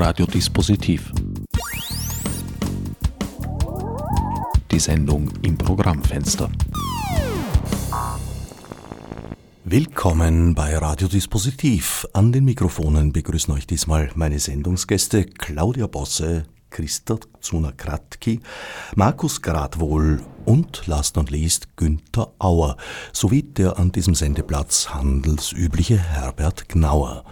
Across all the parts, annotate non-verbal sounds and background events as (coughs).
Radiodispositiv. Die Sendung im Programmfenster. Willkommen bei Radiodispositiv. An den Mikrofonen begrüßen euch diesmal meine Sendungsgäste Claudia Bosse, Christa Zuna-Kratki, Markus Gradwohl und last not least Günther Auer sowie der an diesem Sendeplatz handelsübliche Herbert Gnauer.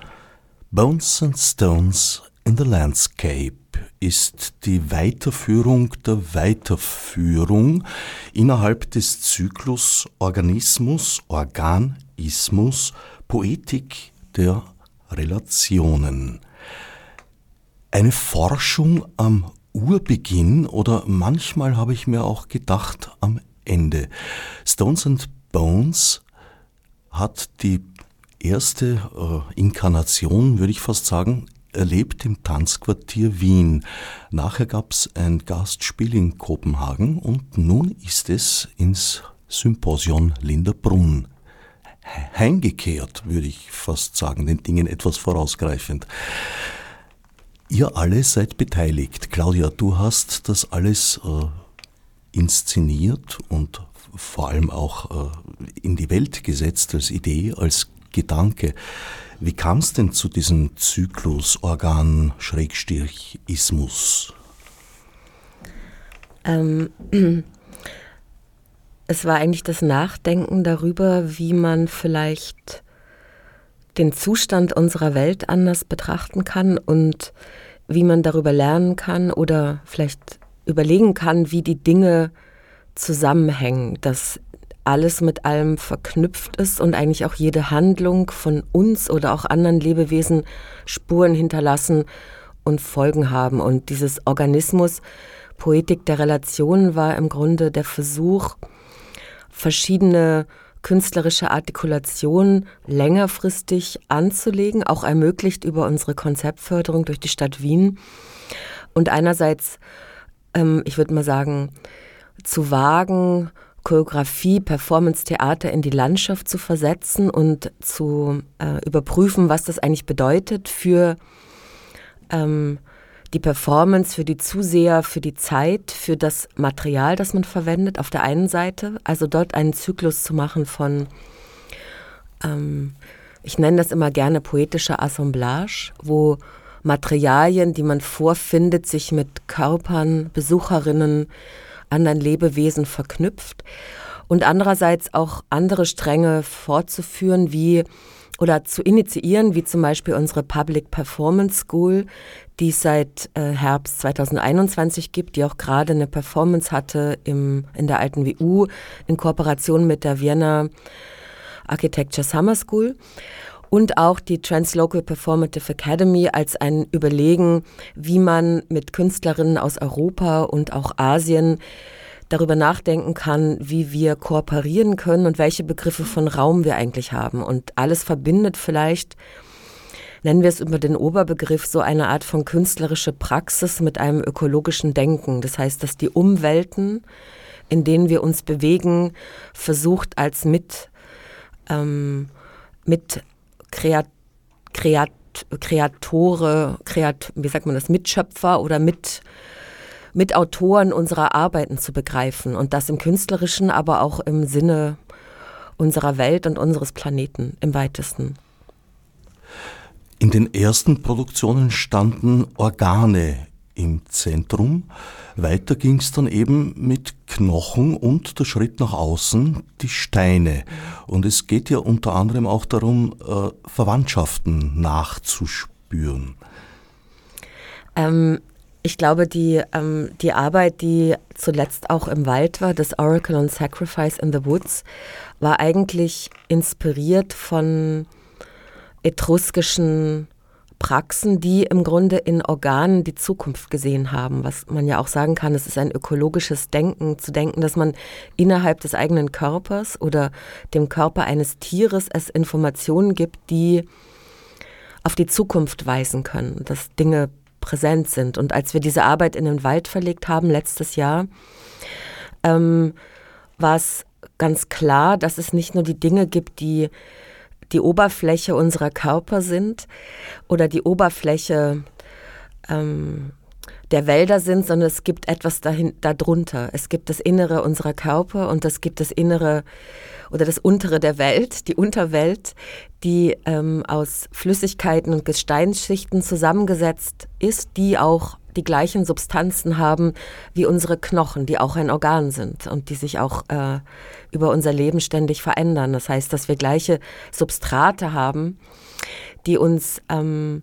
Bones and Stones in the Landscape ist die Weiterführung der Weiterführung innerhalb des Zyklus Organismus, Organismus, Poetik der Relationen. Eine Forschung am Urbeginn oder manchmal habe ich mir auch gedacht am Ende. Stones and Bones hat die erste äh, Inkarnation, würde ich fast sagen, erlebt im Tanzquartier Wien. Nachher gab es ein Gastspiel in Kopenhagen und nun ist es ins Symposion Linderbrunn heimgekehrt, würde ich fast sagen, den Dingen etwas vorausgreifend. Ihr alle seid beteiligt. Claudia, du hast das alles äh, inszeniert und vor allem auch äh, in die Welt gesetzt als Idee, als Gedanke. Wie kam es denn zu diesem Zyklus Organ Schrägstrich Ismus? Ähm, (clears throat) es war eigentlich das Nachdenken darüber, wie man vielleicht den Zustand unserer Welt anders betrachten kann und wie man darüber lernen kann oder vielleicht überlegen kann, wie die Dinge zusammenhängen, dass alles mit allem verknüpft ist und eigentlich auch jede Handlung von uns oder auch anderen Lebewesen Spuren hinterlassen und Folgen haben. Und dieses Organismus, Poetik der Relationen war im Grunde der Versuch, verschiedene künstlerische Artikulationen längerfristig anzulegen, auch ermöglicht über unsere Konzeptförderung durch die Stadt Wien. Und einerseits, ähm, ich würde mal sagen, zu wagen, Choreografie, Performance-Theater in die Landschaft zu versetzen und zu äh, überprüfen, was das eigentlich bedeutet für ähm, die Performance, für die Zuseher, für die Zeit, für das Material, das man verwendet, auf der einen Seite. Also dort einen Zyklus zu machen von, ähm, ich nenne das immer gerne poetische Assemblage, wo Materialien, die man vorfindet, sich mit Körpern, Besucherinnen, anderen Lebewesen verknüpft und andererseits auch andere Stränge fortzuführen, wie oder zu initiieren, wie zum Beispiel unsere Public Performance School, die es seit äh, Herbst 2021 gibt, die auch gerade eine Performance hatte im, in der alten WU in Kooperation mit der Vienna Architecture Summer School und auch die Translocal Performative Academy als ein Überlegen, wie man mit Künstlerinnen aus Europa und auch Asien darüber nachdenken kann, wie wir kooperieren können und welche Begriffe von Raum wir eigentlich haben. Und alles verbindet vielleicht, nennen wir es über den Oberbegriff, so eine Art von künstlerische Praxis mit einem ökologischen Denken. Das heißt, dass die Umwelten, in denen wir uns bewegen, versucht als mit, ähm, mit Kreat, Kreat, Kreatore, Kreat, wie sagt man das, Mitschöpfer oder mit, Mitautoren unserer Arbeiten zu begreifen und das im künstlerischen, aber auch im Sinne unserer Welt und unseres Planeten im weitesten. In den ersten Produktionen standen Organe im Zentrum. Weiter ging es dann eben mit Knochen und der Schritt nach außen, die Steine. Und es geht ja unter anderem auch darum, äh, Verwandtschaften nachzuspüren. Ähm, ich glaube, die, ähm, die Arbeit, die zuletzt auch im Wald war, das Oracle on Sacrifice in the Woods, war eigentlich inspiriert von etruskischen Praxen, die im Grunde in Organen die Zukunft gesehen haben. Was man ja auch sagen kann, es ist ein ökologisches Denken, zu denken, dass man innerhalb des eigenen Körpers oder dem Körper eines Tieres es Informationen gibt, die auf die Zukunft weisen können, dass Dinge präsent sind. Und als wir diese Arbeit in den Wald verlegt haben letztes Jahr, ähm, war es ganz klar, dass es nicht nur die Dinge gibt, die die Oberfläche unserer Körper sind oder die Oberfläche ähm, der Wälder sind, sondern es gibt etwas dahin, darunter. Es gibt das Innere unserer Körper und es gibt das Innere oder das Untere der Welt, die Unterwelt, die ähm, aus Flüssigkeiten und Gesteinsschichten zusammengesetzt ist, die auch die gleichen Substanzen haben wie unsere Knochen, die auch ein Organ sind und die sich auch äh, über unser Leben ständig verändern. Das heißt, dass wir gleiche Substrate haben, die uns ähm,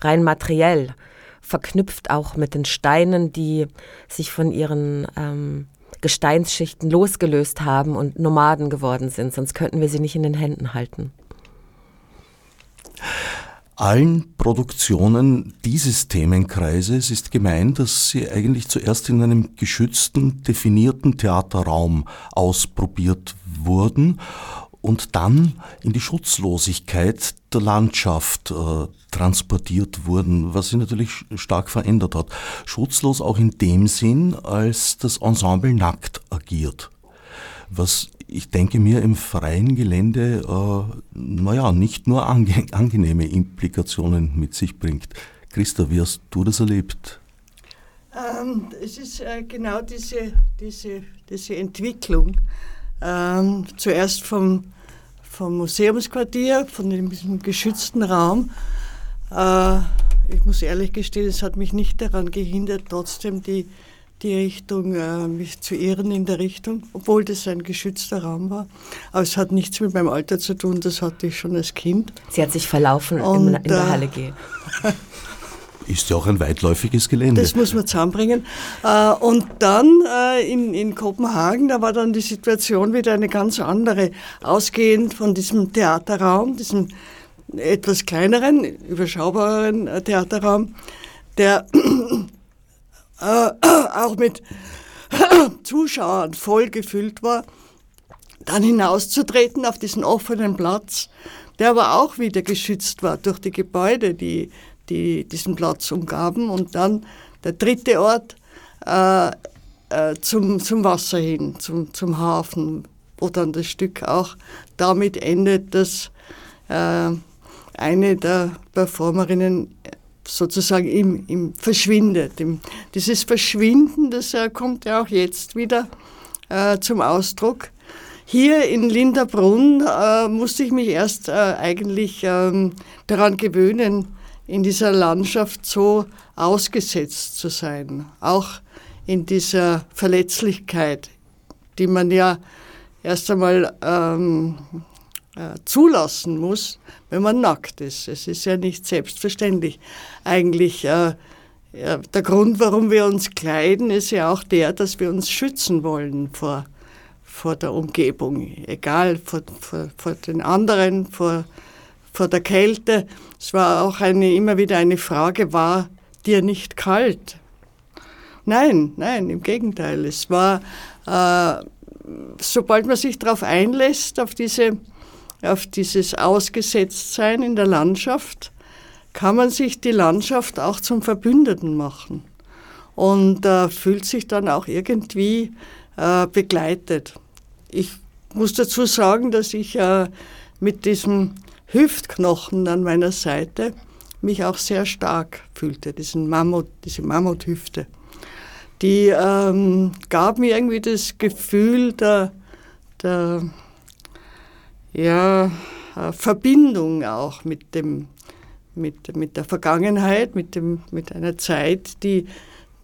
rein materiell verknüpft auch mit den Steinen, die sich von ihren ähm, Gesteinsschichten losgelöst haben und Nomaden geworden sind, sonst könnten wir sie nicht in den Händen halten. Allen Produktionen dieses Themenkreises ist gemeint, dass sie eigentlich zuerst in einem geschützten, definierten Theaterraum ausprobiert wurden und dann in die Schutzlosigkeit der Landschaft äh, transportiert wurden, was sich natürlich stark verändert hat. Schutzlos auch in dem Sinn, als das Ensemble nackt agiert. Was ich denke mir im freien Gelände, äh, naja, nicht nur ange angenehme Implikationen mit sich bringt. Christa, wie hast du das erlebt? Ähm, es ist äh, genau diese, diese, diese Entwicklung. Ähm, zuerst vom, vom Museumsquartier, von diesem geschützten Raum. Äh, ich muss ehrlich gestehen, es hat mich nicht daran gehindert, trotzdem die, die Richtung, äh, mich zu irren in der Richtung, obwohl das ein geschützter Raum war. Aber es hat nichts mit meinem Alter zu tun, das hatte ich schon als Kind. Sie hat sich verlaufen Und, in, in der Halle G. (laughs) Ist ja auch ein weitläufiges Gelände. Das muss man zusammenbringen. Äh, und dann äh, in, in Kopenhagen, da war dann die Situation wieder eine ganz andere, ausgehend von diesem Theaterraum, diesem etwas kleineren, überschaubareren äh, Theaterraum, der auch mit Zuschauern voll gefüllt war, dann hinauszutreten auf diesen offenen Platz, der aber auch wieder geschützt war durch die Gebäude, die die diesen Platz umgaben. Und dann der dritte Ort äh, äh, zum, zum Wasser hin, zum, zum Hafen, wo dann das Stück auch damit endet, dass äh, eine der Performerinnen sozusagen im, im verschwindet. Im, dieses Verschwinden, das äh, kommt ja auch jetzt wieder äh, zum Ausdruck. Hier in Linderbrunn äh, musste ich mich erst äh, eigentlich ähm, daran gewöhnen, in dieser Landschaft so ausgesetzt zu sein, auch in dieser Verletzlichkeit, die man ja erst einmal ähm, äh, zulassen muss, wenn man nackt ist. Es ist ja nicht selbstverständlich. Eigentlich äh, der Grund, warum wir uns kleiden, ist ja auch der, dass wir uns schützen wollen vor, vor der Umgebung, egal vor, vor, vor den anderen, vor vor der Kälte. Es war auch eine, immer wieder eine Frage, war dir nicht kalt? Nein, nein, im Gegenteil. Es war, äh, sobald man sich darauf einlässt, auf, diese, auf dieses Ausgesetztsein in der Landschaft, kann man sich die Landschaft auch zum Verbündeten machen und äh, fühlt sich dann auch irgendwie äh, begleitet. Ich muss dazu sagen, dass ich äh, mit diesem Hüftknochen an meiner Seite mich auch sehr stark fühlte, diesen Mammut, diese Mammuthüfte. Die ähm, gab mir irgendwie das Gefühl der, der ja, äh, Verbindung auch mit, dem, mit, mit der Vergangenheit, mit, dem, mit einer Zeit, die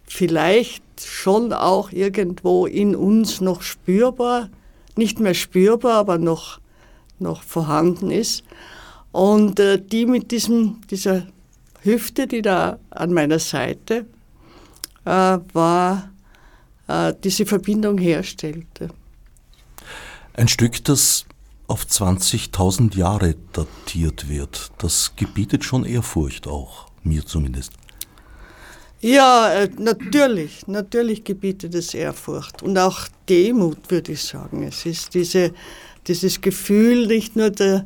vielleicht schon auch irgendwo in uns noch spürbar, nicht mehr spürbar, aber noch, noch vorhanden ist. Und äh, die mit diesem, dieser Hüfte, die da an meiner Seite äh, war, äh, diese Verbindung herstellte. Ein Stück, das auf 20.000 Jahre datiert wird, das gebietet schon Ehrfurcht auch, mir zumindest. Ja, äh, natürlich, natürlich gebietet es Ehrfurcht und auch Demut, würde ich sagen. Es ist diese, dieses Gefühl nicht nur der,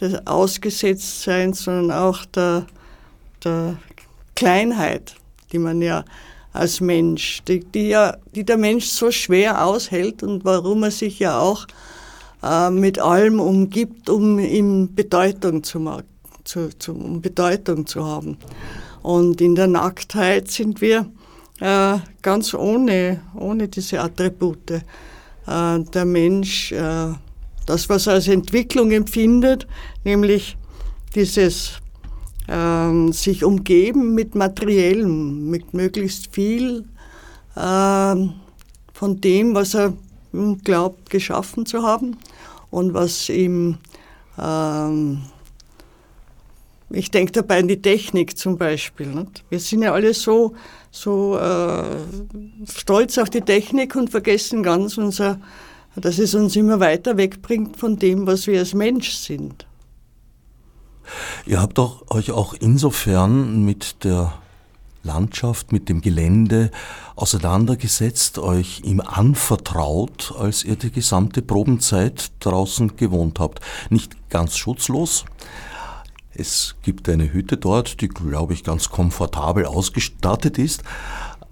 des Ausgesetztseins, sondern auch der, der Kleinheit, die man ja als Mensch, die, die, ja, die der Mensch so schwer aushält und warum er sich ja auch äh, mit allem umgibt, um ihm Bedeutung zu, zu, zu, um Bedeutung zu haben. Und in der Nacktheit sind wir äh, ganz ohne, ohne diese Attribute. Äh, der Mensch, äh, das, was er als Entwicklung empfindet, nämlich dieses ähm, sich umgeben mit Materiellem, mit möglichst viel ähm, von dem, was er glaubt, geschaffen zu haben und was ihm, ähm, ich denke dabei an die Technik zum Beispiel. Nicht? Wir sind ja alle so, so äh, stolz auf die Technik und vergessen ganz unser, dass es uns immer weiter wegbringt von dem, was wir als Mensch sind. Ihr habt auch, euch auch insofern mit der Landschaft, mit dem Gelände auseinandergesetzt, euch ihm anvertraut, als ihr die gesamte Probenzeit draußen gewohnt habt. Nicht ganz schutzlos. Es gibt eine Hütte dort, die, glaube ich, ganz komfortabel ausgestattet ist,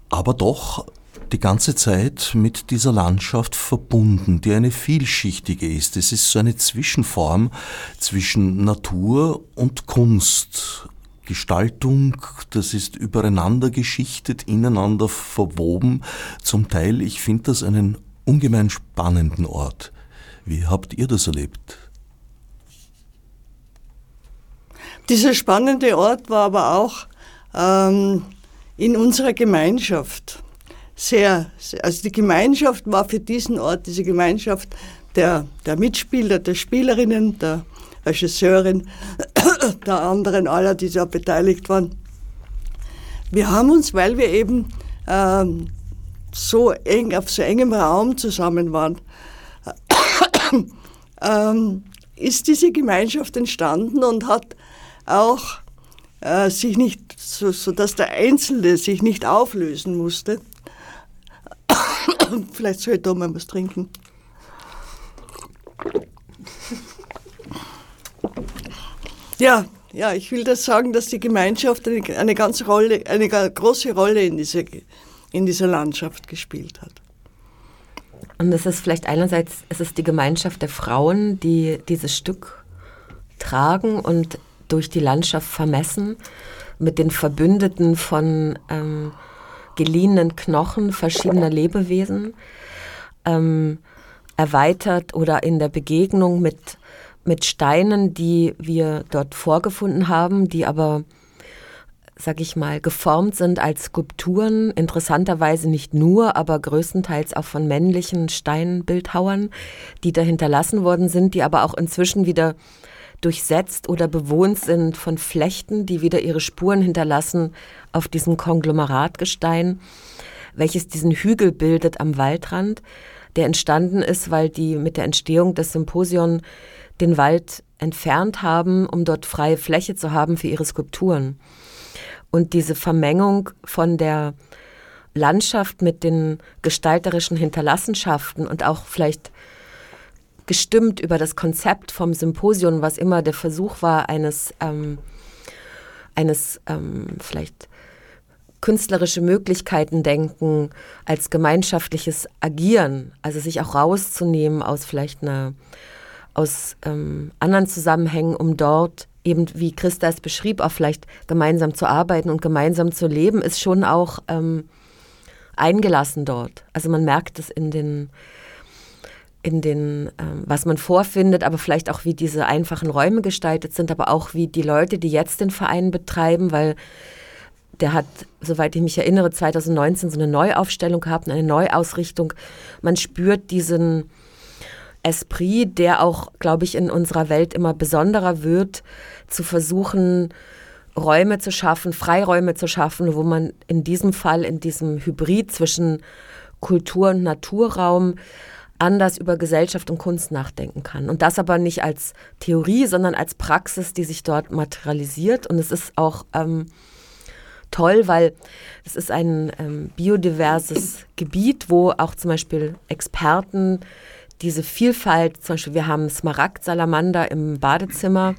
aber doch die ganze Zeit mit dieser Landschaft verbunden, die eine vielschichtige ist. Es ist so eine Zwischenform zwischen Natur und Kunst. Gestaltung, das ist übereinander geschichtet, ineinander verwoben. Zum Teil, ich finde das einen ungemein spannenden Ort. Wie habt ihr das erlebt? Dieser spannende Ort war aber auch ähm, in unserer Gemeinschaft sehr, also die Gemeinschaft war für diesen Ort, diese Gemeinschaft der, der Mitspieler, der Spielerinnen, der Regisseurin, (coughs) der anderen aller, die da beteiligt waren. Wir haben uns, weil wir eben ähm, so eng, auf so engem Raum zusammen waren, (coughs) ähm, ist diese Gemeinschaft entstanden und hat auch äh, sich nicht, so, so dass der Einzelne sich nicht auflösen musste, (coughs) Vielleicht soll ich da mal was trinken. Ja, ja, ich will das sagen, dass die Gemeinschaft eine, eine ganz Rolle, eine große Rolle in, diese, in dieser Landschaft gespielt hat. Und es ist vielleicht einerseits, es ist die Gemeinschaft der Frauen, die dieses Stück tragen und durch die Landschaft vermessen, mit den Verbündeten von ähm, geliehenen Knochen verschiedener Lebewesen ähm, erweitert oder in der Begegnung mit, mit Steinen, die wir dort vorgefunden haben, die aber, sag ich mal, geformt sind als Skulpturen, interessanterweise nicht nur, aber größtenteils auch von männlichen Steinbildhauern, die da hinterlassen worden sind, die aber auch inzwischen wieder durchsetzt oder bewohnt sind von Flechten, die wieder ihre Spuren hinterlassen auf diesem Konglomeratgestein, welches diesen Hügel bildet am Waldrand, der entstanden ist, weil die mit der Entstehung des Symposion den Wald entfernt haben, um dort freie Fläche zu haben für ihre Skulpturen. Und diese Vermengung von der Landschaft mit den gestalterischen Hinterlassenschaften und auch vielleicht gestimmt über das Konzept vom Symposium, was immer der Versuch war, eines, ähm, eines ähm, vielleicht künstlerische Möglichkeiten denken als gemeinschaftliches Agieren, also sich auch rauszunehmen aus vielleicht einer, aus ähm, anderen Zusammenhängen, um dort eben, wie Christa es beschrieb, auch vielleicht gemeinsam zu arbeiten und gemeinsam zu leben, ist schon auch ähm, eingelassen dort. Also man merkt es in den in den, ähm, was man vorfindet, aber vielleicht auch, wie diese einfachen Räume gestaltet sind, aber auch wie die Leute, die jetzt den Verein betreiben, weil der hat, soweit ich mich erinnere, 2019 so eine Neuaufstellung gehabt, eine Neuausrichtung. Man spürt diesen Esprit, der auch, glaube ich, in unserer Welt immer besonderer wird, zu versuchen, Räume zu schaffen, Freiräume zu schaffen, wo man in diesem Fall, in diesem Hybrid zwischen Kultur- und Naturraum anders über Gesellschaft und Kunst nachdenken kann. Und das aber nicht als Theorie, sondern als Praxis, die sich dort materialisiert. Und es ist auch ähm, toll, weil es ist ein ähm, biodiverses Gebiet, wo auch zum Beispiel Experten diese Vielfalt, zum Beispiel wir haben Smaragdsalamander im Badezimmer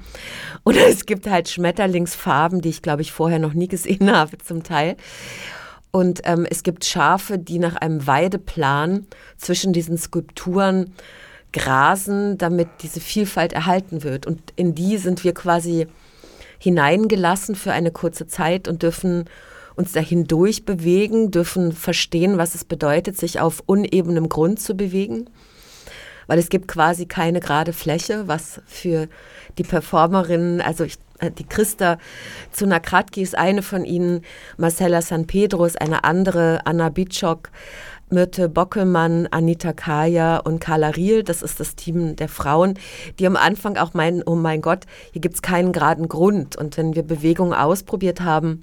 oder es gibt halt Schmetterlingsfarben, die ich glaube ich vorher noch nie gesehen (laughs) habe zum Teil. Und ähm, es gibt Schafe, die nach einem Weideplan zwischen diesen Skulpturen grasen, damit diese Vielfalt erhalten wird. Und in die sind wir quasi hineingelassen für eine kurze Zeit und dürfen uns dahin durchbewegen, dürfen verstehen, was es bedeutet, sich auf unebenem Grund zu bewegen. Weil es gibt quasi keine gerade Fläche, was für die Performerinnen, also ich, äh, die Christa Zunakratki ist eine von ihnen, Marcella San Pedro ist eine andere, Anna Bitschok, Myrte Bockelmann, Anita Kaya und Carla Riel, das ist das Team der Frauen, die am Anfang auch meinen, oh mein Gott, hier gibt es keinen geraden Grund. Und wenn wir Bewegungen ausprobiert haben,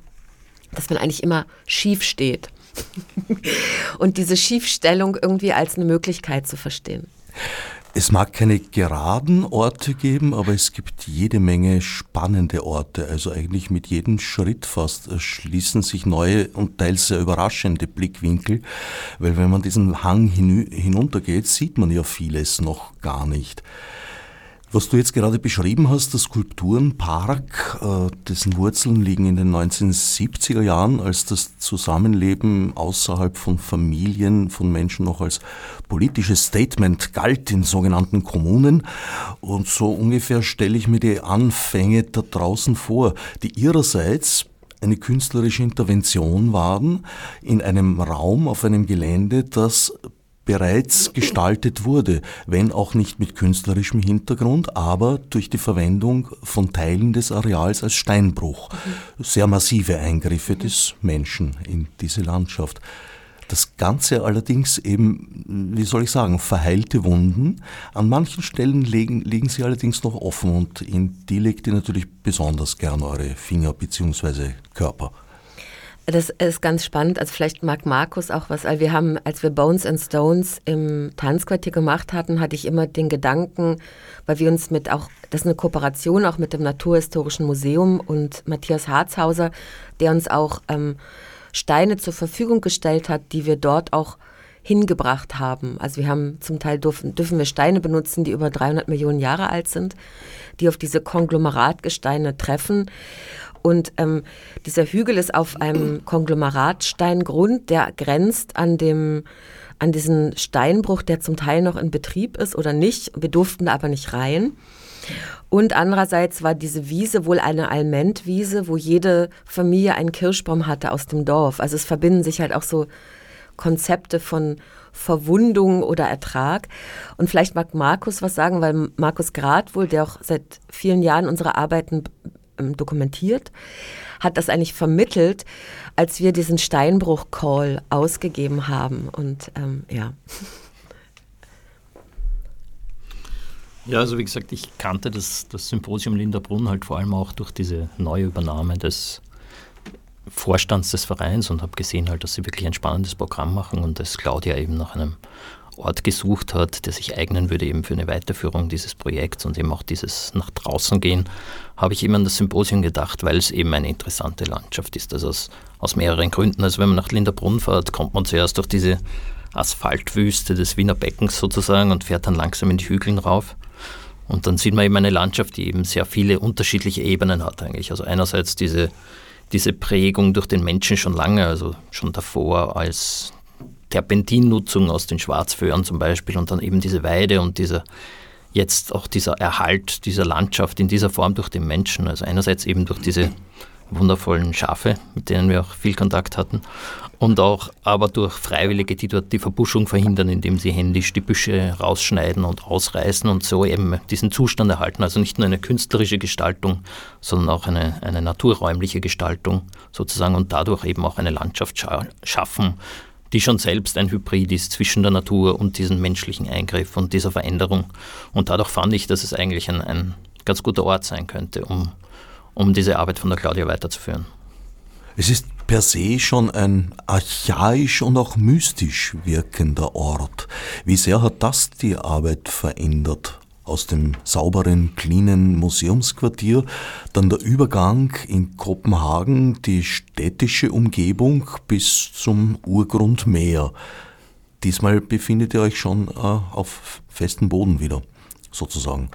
dass man eigentlich immer schief steht. (laughs) und diese Schiefstellung irgendwie als eine Möglichkeit zu verstehen. Es mag keine geraden Orte geben, aber es gibt jede Menge spannende Orte. Also eigentlich mit jedem Schritt fast schließen sich neue und teils sehr überraschende Blickwinkel, weil wenn man diesen Hang hinuntergeht, sieht man ja vieles noch gar nicht. Was du jetzt gerade beschrieben hast, der Skulpturenpark, äh, dessen Wurzeln liegen in den 1970er Jahren, als das Zusammenleben außerhalb von Familien von Menschen noch als politisches Statement galt in sogenannten Kommunen. Und so ungefähr stelle ich mir die Anfänge da draußen vor, die ihrerseits eine künstlerische Intervention waren in einem Raum auf einem Gelände, das bereits gestaltet wurde, wenn auch nicht mit künstlerischem Hintergrund, aber durch die Verwendung von Teilen des Areals als Steinbruch. Sehr massive Eingriffe des Menschen in diese Landschaft. Das Ganze allerdings eben, wie soll ich sagen, verheilte Wunden. An manchen Stellen liegen, liegen sie allerdings noch offen und in die legt ihr natürlich besonders gern eure Finger bzw. Körper. Das ist ganz spannend. Also vielleicht mag Markus auch was. Wir haben, als wir Bones and Stones im Tanzquartier gemacht hatten, hatte ich immer den Gedanken, weil wir uns mit auch, das ist eine Kooperation auch mit dem Naturhistorischen Museum und Matthias Harzhauser, der uns auch ähm, Steine zur Verfügung gestellt hat, die wir dort auch hingebracht haben. Also wir haben zum Teil dürfen, dürfen wir Steine benutzen, die über 300 Millionen Jahre alt sind, die auf diese Konglomeratgesteine treffen. Und ähm, dieser Hügel ist auf einem Konglomeratsteingrund, der grenzt an dem an diesen Steinbruch, der zum Teil noch in Betrieb ist oder nicht. Wir durften da aber nicht rein. Und andererseits war diese Wiese wohl eine Almentwiese, wo jede Familie einen Kirschbaum hatte aus dem Dorf. Also es verbinden sich halt auch so Konzepte von Verwundung oder Ertrag. Und vielleicht mag Markus was sagen, weil Markus Grad wohl, der auch seit vielen Jahren unsere Arbeiten ähm, dokumentiert, hat das eigentlich vermittelt, als wir diesen Steinbruch-Call ausgegeben haben. Und ähm, ja. Ja, also wie gesagt, ich kannte das, das Symposium Linderbrunn halt vor allem auch durch diese neue Übernahme des Vorstands des Vereins und habe gesehen halt, dass sie wirklich ein spannendes Programm machen und dass Claudia eben nach einem Ort gesucht hat, der sich eignen würde eben für eine Weiterführung dieses Projekts und eben auch dieses nach draußen gehen, habe ich eben an das Symposium gedacht, weil es eben eine interessante Landschaft ist. Also aus, aus mehreren Gründen. Also wenn man nach Linderbrunn fährt, kommt man zuerst durch diese Asphaltwüste des Wiener Beckens sozusagen und fährt dann langsam in die Hügeln rauf. Und dann sieht man eben eine Landschaft, die eben sehr viele unterschiedliche Ebenen hat eigentlich. Also einerseits diese, diese Prägung durch den Menschen schon lange, also schon davor als Terpentinnutzung aus den Schwarzföhren zum Beispiel und dann eben diese Weide und dieser jetzt auch dieser Erhalt dieser Landschaft in dieser Form durch den Menschen. Also einerseits eben durch diese wundervollen Schafe, mit denen wir auch viel Kontakt hatten. Und auch aber durch Freiwillige, die dort die Verbuschung verhindern, indem sie händisch die Büsche rausschneiden und ausreißen und so eben diesen Zustand erhalten. Also nicht nur eine künstlerische Gestaltung, sondern auch eine, eine naturräumliche Gestaltung sozusagen und dadurch eben auch eine Landschaft scha schaffen, die schon selbst ein Hybrid ist zwischen der Natur und diesem menschlichen Eingriff und dieser Veränderung. Und dadurch fand ich, dass es eigentlich ein, ein ganz guter Ort sein könnte, um um diese Arbeit von der Claudia weiterzuführen. Es ist per se schon ein archaisch und auch mystisch wirkender Ort. Wie sehr hat das die Arbeit verändert? Aus dem sauberen, cleanen Museumsquartier, dann der Übergang in Kopenhagen, die städtische Umgebung bis zum Urgrundmeer. Diesmal befindet ihr euch schon äh, auf festem Boden wieder, sozusagen.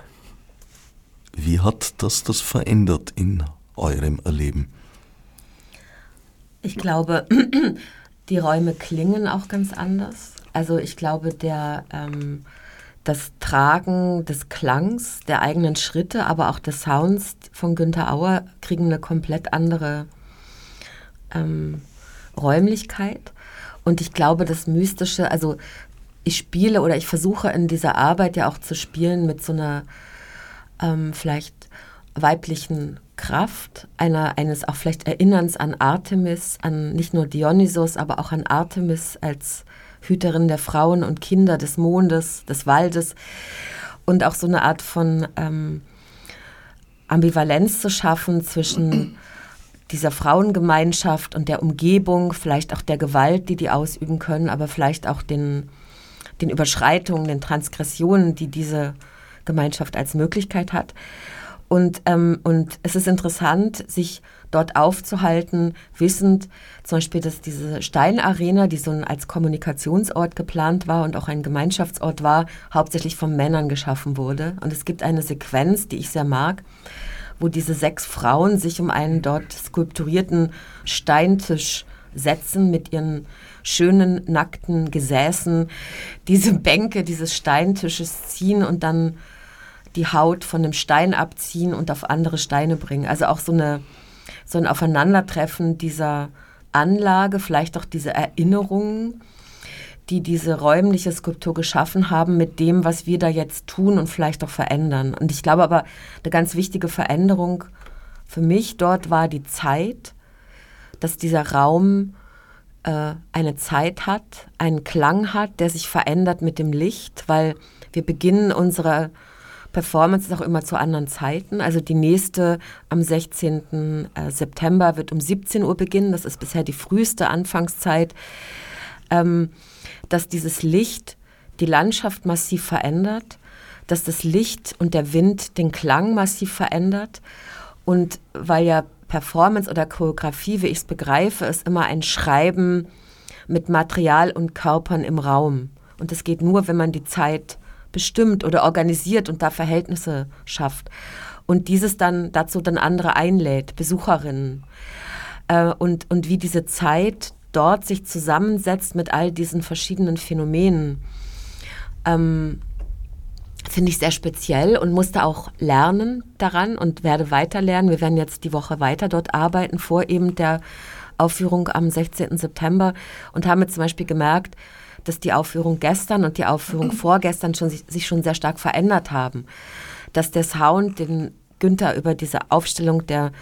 Wie hat das das verändert in eurem Erleben? Ich glaube, (clears throat) die Räume klingen auch ganz anders. Also ich glaube, der, ähm, das Tragen des Klangs, der eigenen Schritte, aber auch des Sounds von Günter Auer kriegen eine komplett andere ähm, Räumlichkeit. Und ich glaube, das Mystische, also ich spiele oder ich versuche in dieser Arbeit ja auch zu spielen mit so einer ähm, vielleicht weiblichen Kraft, einer, eines auch vielleicht Erinnerns an Artemis, an nicht nur Dionysos, aber auch an Artemis als Hüterin der Frauen und Kinder, des Mondes, des Waldes und auch so eine Art von ähm, Ambivalenz zu schaffen zwischen (clears throat) dieser Frauengemeinschaft und der Umgebung, vielleicht auch der Gewalt, die die ausüben können, aber vielleicht auch den, den Überschreitungen, den Transgressionen, die diese Gemeinschaft als Möglichkeit hat. Und, ähm, und es ist interessant, sich dort aufzuhalten, wissend zum Beispiel, dass diese Steinarena, die so als Kommunikationsort geplant war und auch ein Gemeinschaftsort war, hauptsächlich von Männern geschaffen wurde. Und es gibt eine Sequenz, die ich sehr mag, wo diese sechs Frauen sich um einen dort skulpturierten Steintisch setzen mit ihren schönen nackten Gesäßen, diese Bänke dieses Steintisches ziehen und dann die Haut von dem Stein abziehen und auf andere Steine bringen. Also auch so, eine, so ein Aufeinandertreffen dieser Anlage, vielleicht auch diese Erinnerungen, die diese räumliche Skulptur geschaffen haben, mit dem, was wir da jetzt tun und vielleicht auch verändern. Und ich glaube aber, eine ganz wichtige Veränderung für mich dort war die Zeit, dass dieser Raum äh, eine Zeit hat, einen Klang hat, der sich verändert mit dem Licht, weil wir beginnen unsere Performance ist auch immer zu anderen Zeiten. Also die nächste am 16. Äh, September wird um 17 Uhr beginnen. Das ist bisher die früheste Anfangszeit. Ähm, dass dieses Licht die Landschaft massiv verändert, dass das Licht und der Wind den Klang massiv verändert. Und weil ja Performance oder Choreografie, wie ich es begreife, ist immer ein Schreiben mit Material und Körpern im Raum. Und das geht nur, wenn man die Zeit bestimmt oder organisiert und da Verhältnisse schafft. Und dieses dann dazu dann andere einlädt, Besucherinnen. Äh, und, und wie diese Zeit dort sich zusammensetzt mit all diesen verschiedenen Phänomenen, ähm, finde ich sehr speziell und musste auch lernen daran und werde weiter lernen. Wir werden jetzt die Woche weiter dort arbeiten, vor eben der Aufführung am 16. September und haben jetzt zum Beispiel gemerkt, dass die Aufführung gestern und die Aufführung (clears throat) vorgestern schon, sich, sich schon sehr stark verändert haben. Dass der Sound, den Günther über diese Aufstellung der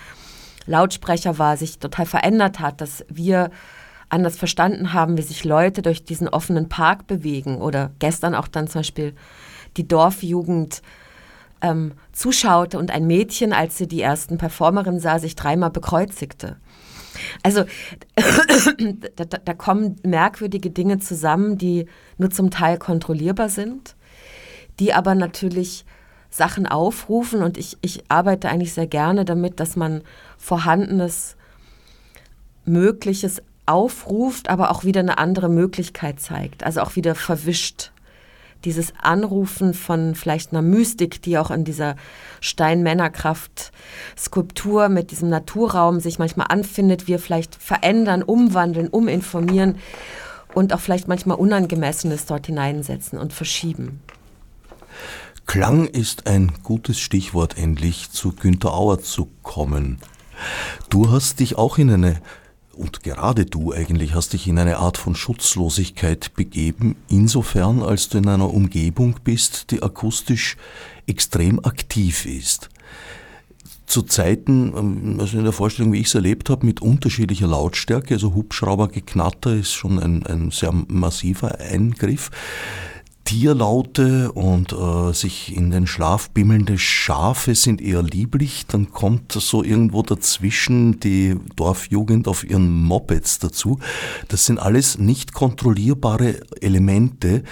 Lautsprecher war, sich total verändert hat, dass wir anders verstanden haben, wie sich Leute durch diesen offenen Park bewegen oder gestern auch dann zum Beispiel die Dorfjugend ähm, zuschaute und ein Mädchen, als sie die ersten Performerinnen sah, sich dreimal bekreuzigte. Also (coughs) da, da, kommen merkwürdige Dinge zusammen, die nur zum Teil kontrollierbar sind, die aber natürlich Sachen aufrufen. Und ich, ich arbeite eigentlich sehr gerne damit, dass man vorhandenes, Mögliches aufruft, aber auch wieder eine andere Möglichkeit zeigt, also auch wieder verwischt dieses Anrufen von vielleicht einer Mystik, die auch in dieser Steinmännerkraft-Skulptur mit diesem Naturraum sich manchmal anfindet, wir vielleicht verändern, umwandeln, uminformieren und auch vielleicht manchmal Unangemessenes dort hineinsetzen und verschieben. Klang ist ein gutes Stichwort, endlich zu Günter Auer zu kommen. Du hast dich auch in eine und gerade du eigentlich hast dich in eine Art von Schutzlosigkeit begeben, insofern als du in einer Umgebung bist, die akustisch extrem aktiv ist. Zu Zeiten, ähm, also in der Vorstellung, wie ich es erlebt habe, mit unterschiedlicher Lautstärke, also Hubschraubergeknatter ist schon ein, ein sehr massiver Eingriff. Tierlaute und äh, sich in den Schlaf bimmelnde Schafe sind eher lieblich. Dann kommt so irgendwo dazwischen die Dorfjugend auf ihren Mopeds dazu. Das sind alles nicht kontrollierbare Elemente,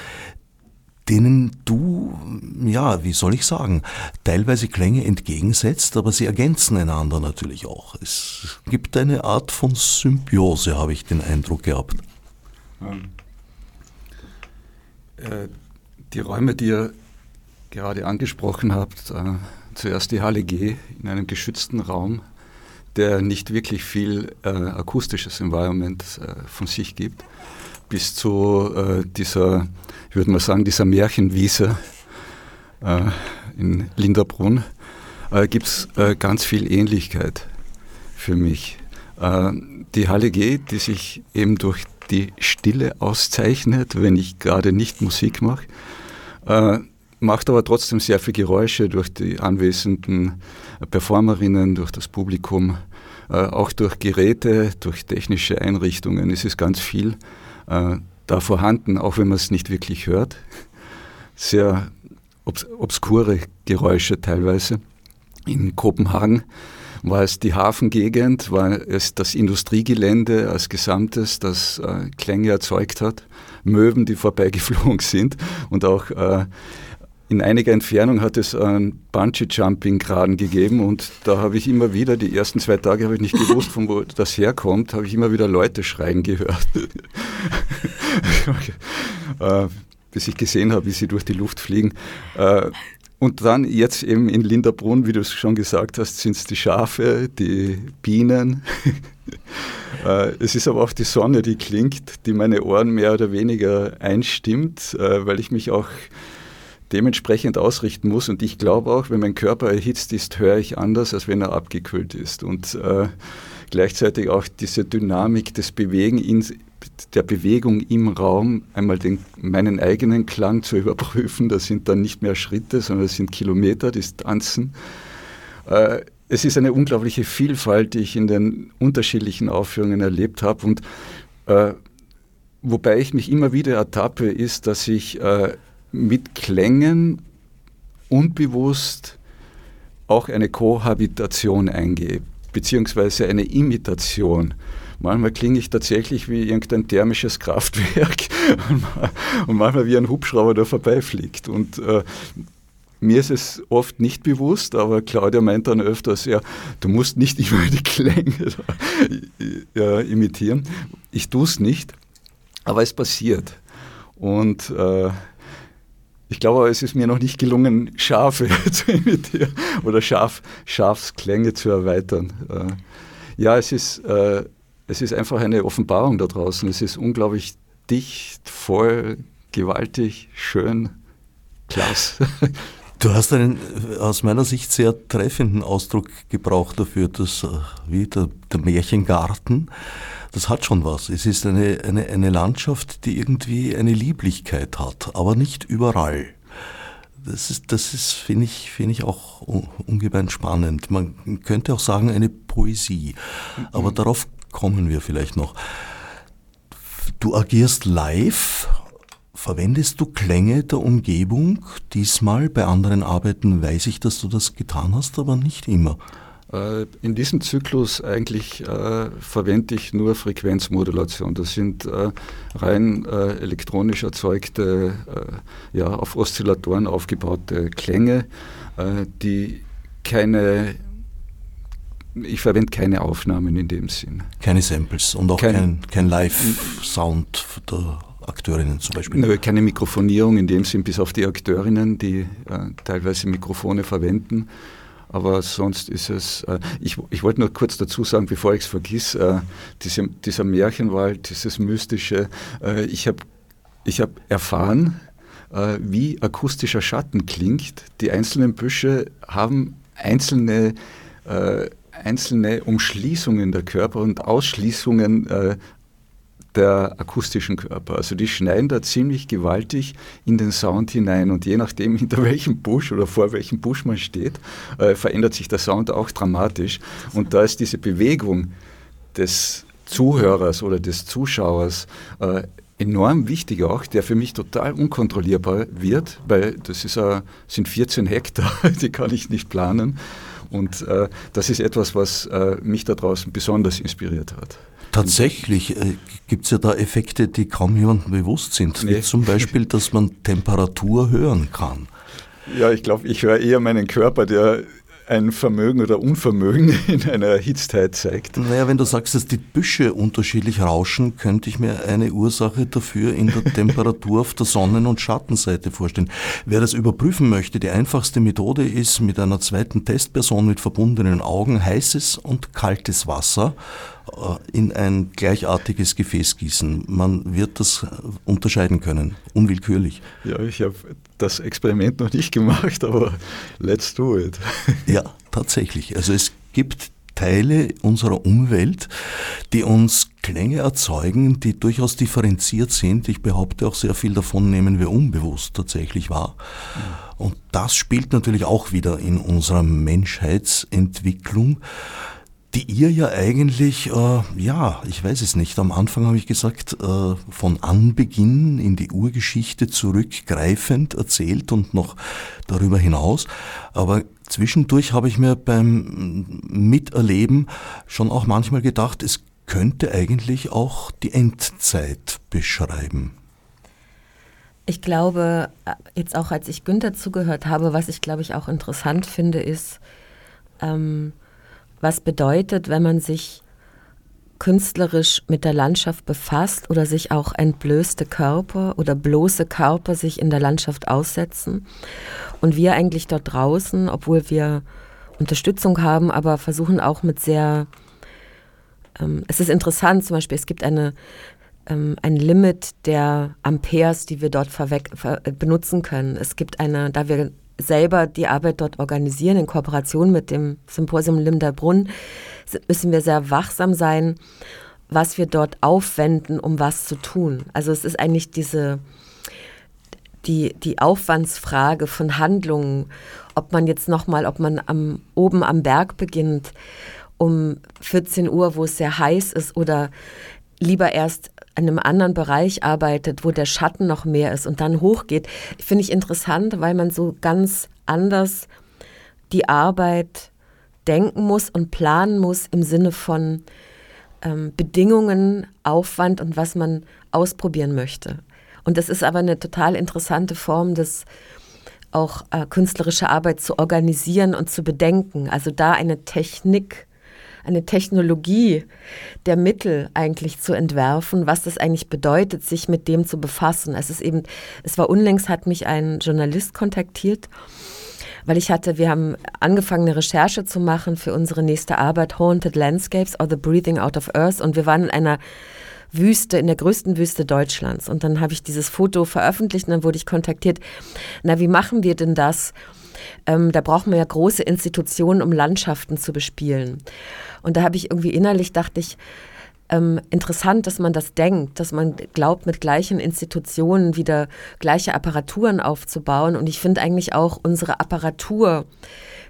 denen du, ja, wie soll ich sagen, teilweise Klänge entgegensetzt, aber sie ergänzen einander natürlich auch. Es gibt eine Art von Symbiose, habe ich den Eindruck gehabt. Ähm, äh, die Räume, die ihr gerade angesprochen habt, äh, zuerst die Halle G in einem geschützten Raum, der nicht wirklich viel äh, akustisches Environment äh, von sich gibt, bis zu äh, dieser, ich würde mal sagen, dieser Märchenwiese äh, in Linderbrunn, äh, gibt es ganz viel Ähnlichkeit für mich. Die Halle G, die sich eben durch die Stille auszeichnet, wenn ich gerade nicht Musik mache, äh, macht aber trotzdem sehr viel Geräusche durch die anwesenden Performerinnen, durch das Publikum, äh, auch durch Geräte, durch technische Einrichtungen. Es ist ganz viel äh, da vorhanden, auch wenn man es nicht wirklich hört. Sehr obs obskure Geräusche teilweise. In Kopenhagen war es die Hafengegend, war es das Industriegelände als Gesamtes, das äh, Klänge erzeugt hat, Möwen, die vorbeigeflogen sind und auch äh, in einiger Entfernung hat es einen Bungee-Jumping-Graden gegeben und da habe ich immer wieder, die ersten zwei Tage habe ich nicht gewusst, von wo das herkommt, habe ich immer wieder Leute schreien gehört. (laughs) äh, bis ich gesehen habe, wie sie durch die Luft fliegen. Äh, und dann jetzt eben in Linderbrunn, wie du es schon gesagt hast, sind es die Schafe, die Bienen. (laughs) (laughs) Äh, es ist aber auch die Sonne, die klingt, die meine Ohren mehr oder weniger einstimmt, äh, weil ich mich auch dementsprechend ausrichten muss. Und ich glaube auch, wenn mein Körper erhitzt ist, höre ich anders, als wenn er abgekühlt ist. Und äh, gleichzeitig auch diese Dynamik des Bewegen in, der Bewegung im Raum, einmal den, meinen eigenen Klang zu (laughs) überprüfen. Das sind dann nicht mehr Schritte, sondern das sind Kilometer, Distanzen. Äh, es ist eine unglaubliche Vielfalt, die ich in den unterschiedlichen Aufführungen erlebt habe. Und äh, wobei ich mich immer wieder ertappe, ist, dass ich äh, mit Klängen unbewusst auch eine Kohabitation eingehe, beziehungsweise eine Imitation. Manchmal klinge ich tatsächlich wie irgendein thermisches Kraftwerk (laughs) und manchmal wie ein Hubschrauber, der vorbeifliegt. Und äh, mir ist es oft nicht bewusst, aber Claudia meint dann öfters, ja, du musst nicht immer die Klänge ja, imitieren. Ich tue es nicht, aber es passiert. Und äh, ich glaube, es ist mir noch nicht gelungen, Schafe (laughs) zu imitieren oder Schaf, Schafsklänge zu erweitern. Äh, ja, es ist, äh, es ist einfach eine Offenbarung da draußen. Es ist unglaublich dicht, voll, gewaltig, schön, klasse. (laughs) Du hast einen aus meiner Sicht sehr treffenden Ausdruck gebraucht dafür, dass wie der, der Märchengarten das hat schon was. Es ist eine, eine, eine Landschaft, die irgendwie eine Lieblichkeit hat, aber nicht überall. Das ist, das ist finde ich, finde ich auch ungemein spannend. Man könnte auch sagen, eine Poesie. Aber mhm. darauf kommen wir vielleicht noch. Du agierst live. Verwendest du Klänge der Umgebung? Diesmal bei anderen Arbeiten weiß ich, dass du das getan hast, aber nicht immer. Äh, in diesem Zyklus eigentlich äh, verwende ich nur Frequenzmodulation. Das sind äh, rein äh, elektronisch erzeugte, äh, ja, auf Oszillatoren aufgebaute Klänge, äh, die keine, ich verwende keine Aufnahmen in dem Sinn. Keine Samples und auch kein, kein, kein Live-Sound Akteurinnen zum Beispiel? Nö, keine Mikrofonierung in dem Sinn, bis auf die Akteurinnen, die teilweise Mikrofone verwenden. Aber sonst ist es, äh, ich, ich wollte nur kurz dazu sagen, bevor ich es vergiss, äh, diese, dieser Märchenwald, dieses Mystische, äh, ich habe ich hab erfahren, äh, wie akustischer Schatten klingt. Die einzelnen Büsche haben einzelne, äh, einzelne Umschließungen der Körper und Ausschließungen äh, der akustischen Körper. Also die schneiden da ziemlich gewaltig in den Sound hinein und je nachdem, (laughs) hinter welchem Busch oder vor welchem Busch man steht, äh, verändert sich der Sound auch dramatisch. Und da ist diese Bewegung des Zuhörers oder des Zuschauers äh, enorm wichtig auch, der für mich total unkontrollierbar wird, weil das ist, äh, sind 14 Hektar, (laughs) die kann ich nicht planen. Und äh, das ist etwas, was äh, mich da draußen besonders inspiriert hat. Tatsächlich äh, gibt es ja da Effekte, die kaum jemandem bewusst sind. Nee. Wie zum Beispiel, dass man Temperatur hören kann. Ja, ich glaube, ich höre eher meinen Körper, der ein Vermögen oder Unvermögen (laughs) in einer Erhitztheit zeigt. Naja, wenn du sagst, dass die Büsche unterschiedlich rauschen, könnte ich mir eine Ursache dafür in der (laughs) Temperatur auf der Sonnen- und Schattenseite vorstellen. Wer das überprüfen möchte, die einfachste Methode ist mit einer zweiten Testperson mit verbundenen Augen heißes und kaltes Wasser in ein gleichartiges Gefäß gießen. Man wird das unterscheiden können, unwillkürlich. Ja, ich habe das Experiment noch nicht gemacht, (laughs) aber let's do it. Ja, tatsächlich. Also es gibt Teile unserer Umwelt, die uns Klänge erzeugen, die durchaus differenziert sind. Ich behaupte auch sehr viel davon nehmen wir unbewusst tatsächlich wahr. Und das spielt natürlich auch wieder in unserer Menschheitsentwicklung die ihr ja eigentlich, äh, ja, ich weiß es nicht, am Anfang habe ich gesagt, äh, von Anbeginn in die Urgeschichte zurückgreifend erzählt und noch darüber hinaus. Aber zwischendurch habe ich mir beim Miterleben schon auch manchmal gedacht, es könnte eigentlich auch die Endzeit beschreiben. Ich glaube, jetzt auch als ich Günther zugehört habe, was ich glaube ich auch interessant finde, ist, ähm, was bedeutet, wenn man sich künstlerisch mit der Landschaft befasst oder sich auch entblößte Körper oder bloße Körper sich in der Landschaft aussetzen. Und wir eigentlich dort draußen, obwohl wir Unterstützung haben, aber versuchen auch mit sehr, ähm, es ist interessant, zum Beispiel, es gibt eine, ähm, ein Limit der Amperes, die wir dort benutzen können. Es gibt eine, da wir selber die Arbeit dort organisieren, in Kooperation mit dem Symposium Limderbrunn, müssen wir sehr wachsam sein, was wir dort aufwenden, um was zu tun. Also es ist eigentlich diese, die, die Aufwandsfrage von Handlungen, ob man jetzt nochmal, ob man am, oben am Berg beginnt um 14 Uhr, wo es sehr heiß ist, oder lieber erst in einem anderen Bereich arbeitet, wo der Schatten noch mehr ist und dann hochgeht, finde ich interessant, weil man so ganz anders die Arbeit denken muss und planen muss im Sinne von ähm, Bedingungen, Aufwand und was man ausprobieren möchte. Und das ist aber eine total interessante Form des auch äh, künstlerische Arbeit zu organisieren und zu bedenken. Also da eine Technik eine Technologie der Mittel eigentlich zu entwerfen, was das eigentlich bedeutet, sich mit dem zu befassen. Es ist eben, es war unlängst, hat mich ein Journalist kontaktiert, weil ich hatte, wir haben angefangen, eine Recherche zu machen für unsere nächste Arbeit, Haunted Landscapes or the Breathing Out of Earth. Und wir waren in einer Wüste, in der größten Wüste Deutschlands. Und dann habe ich dieses Foto veröffentlicht und dann wurde ich kontaktiert. Na, wie machen wir denn das? Ähm, da brauchen wir ja große Institutionen, um Landschaften zu bespielen. Und da habe ich irgendwie innerlich, dachte ich, ähm, interessant, dass man das denkt, dass man glaubt, mit gleichen Institutionen wieder gleiche Apparaturen aufzubauen. Und ich finde eigentlich auch unsere Apparatur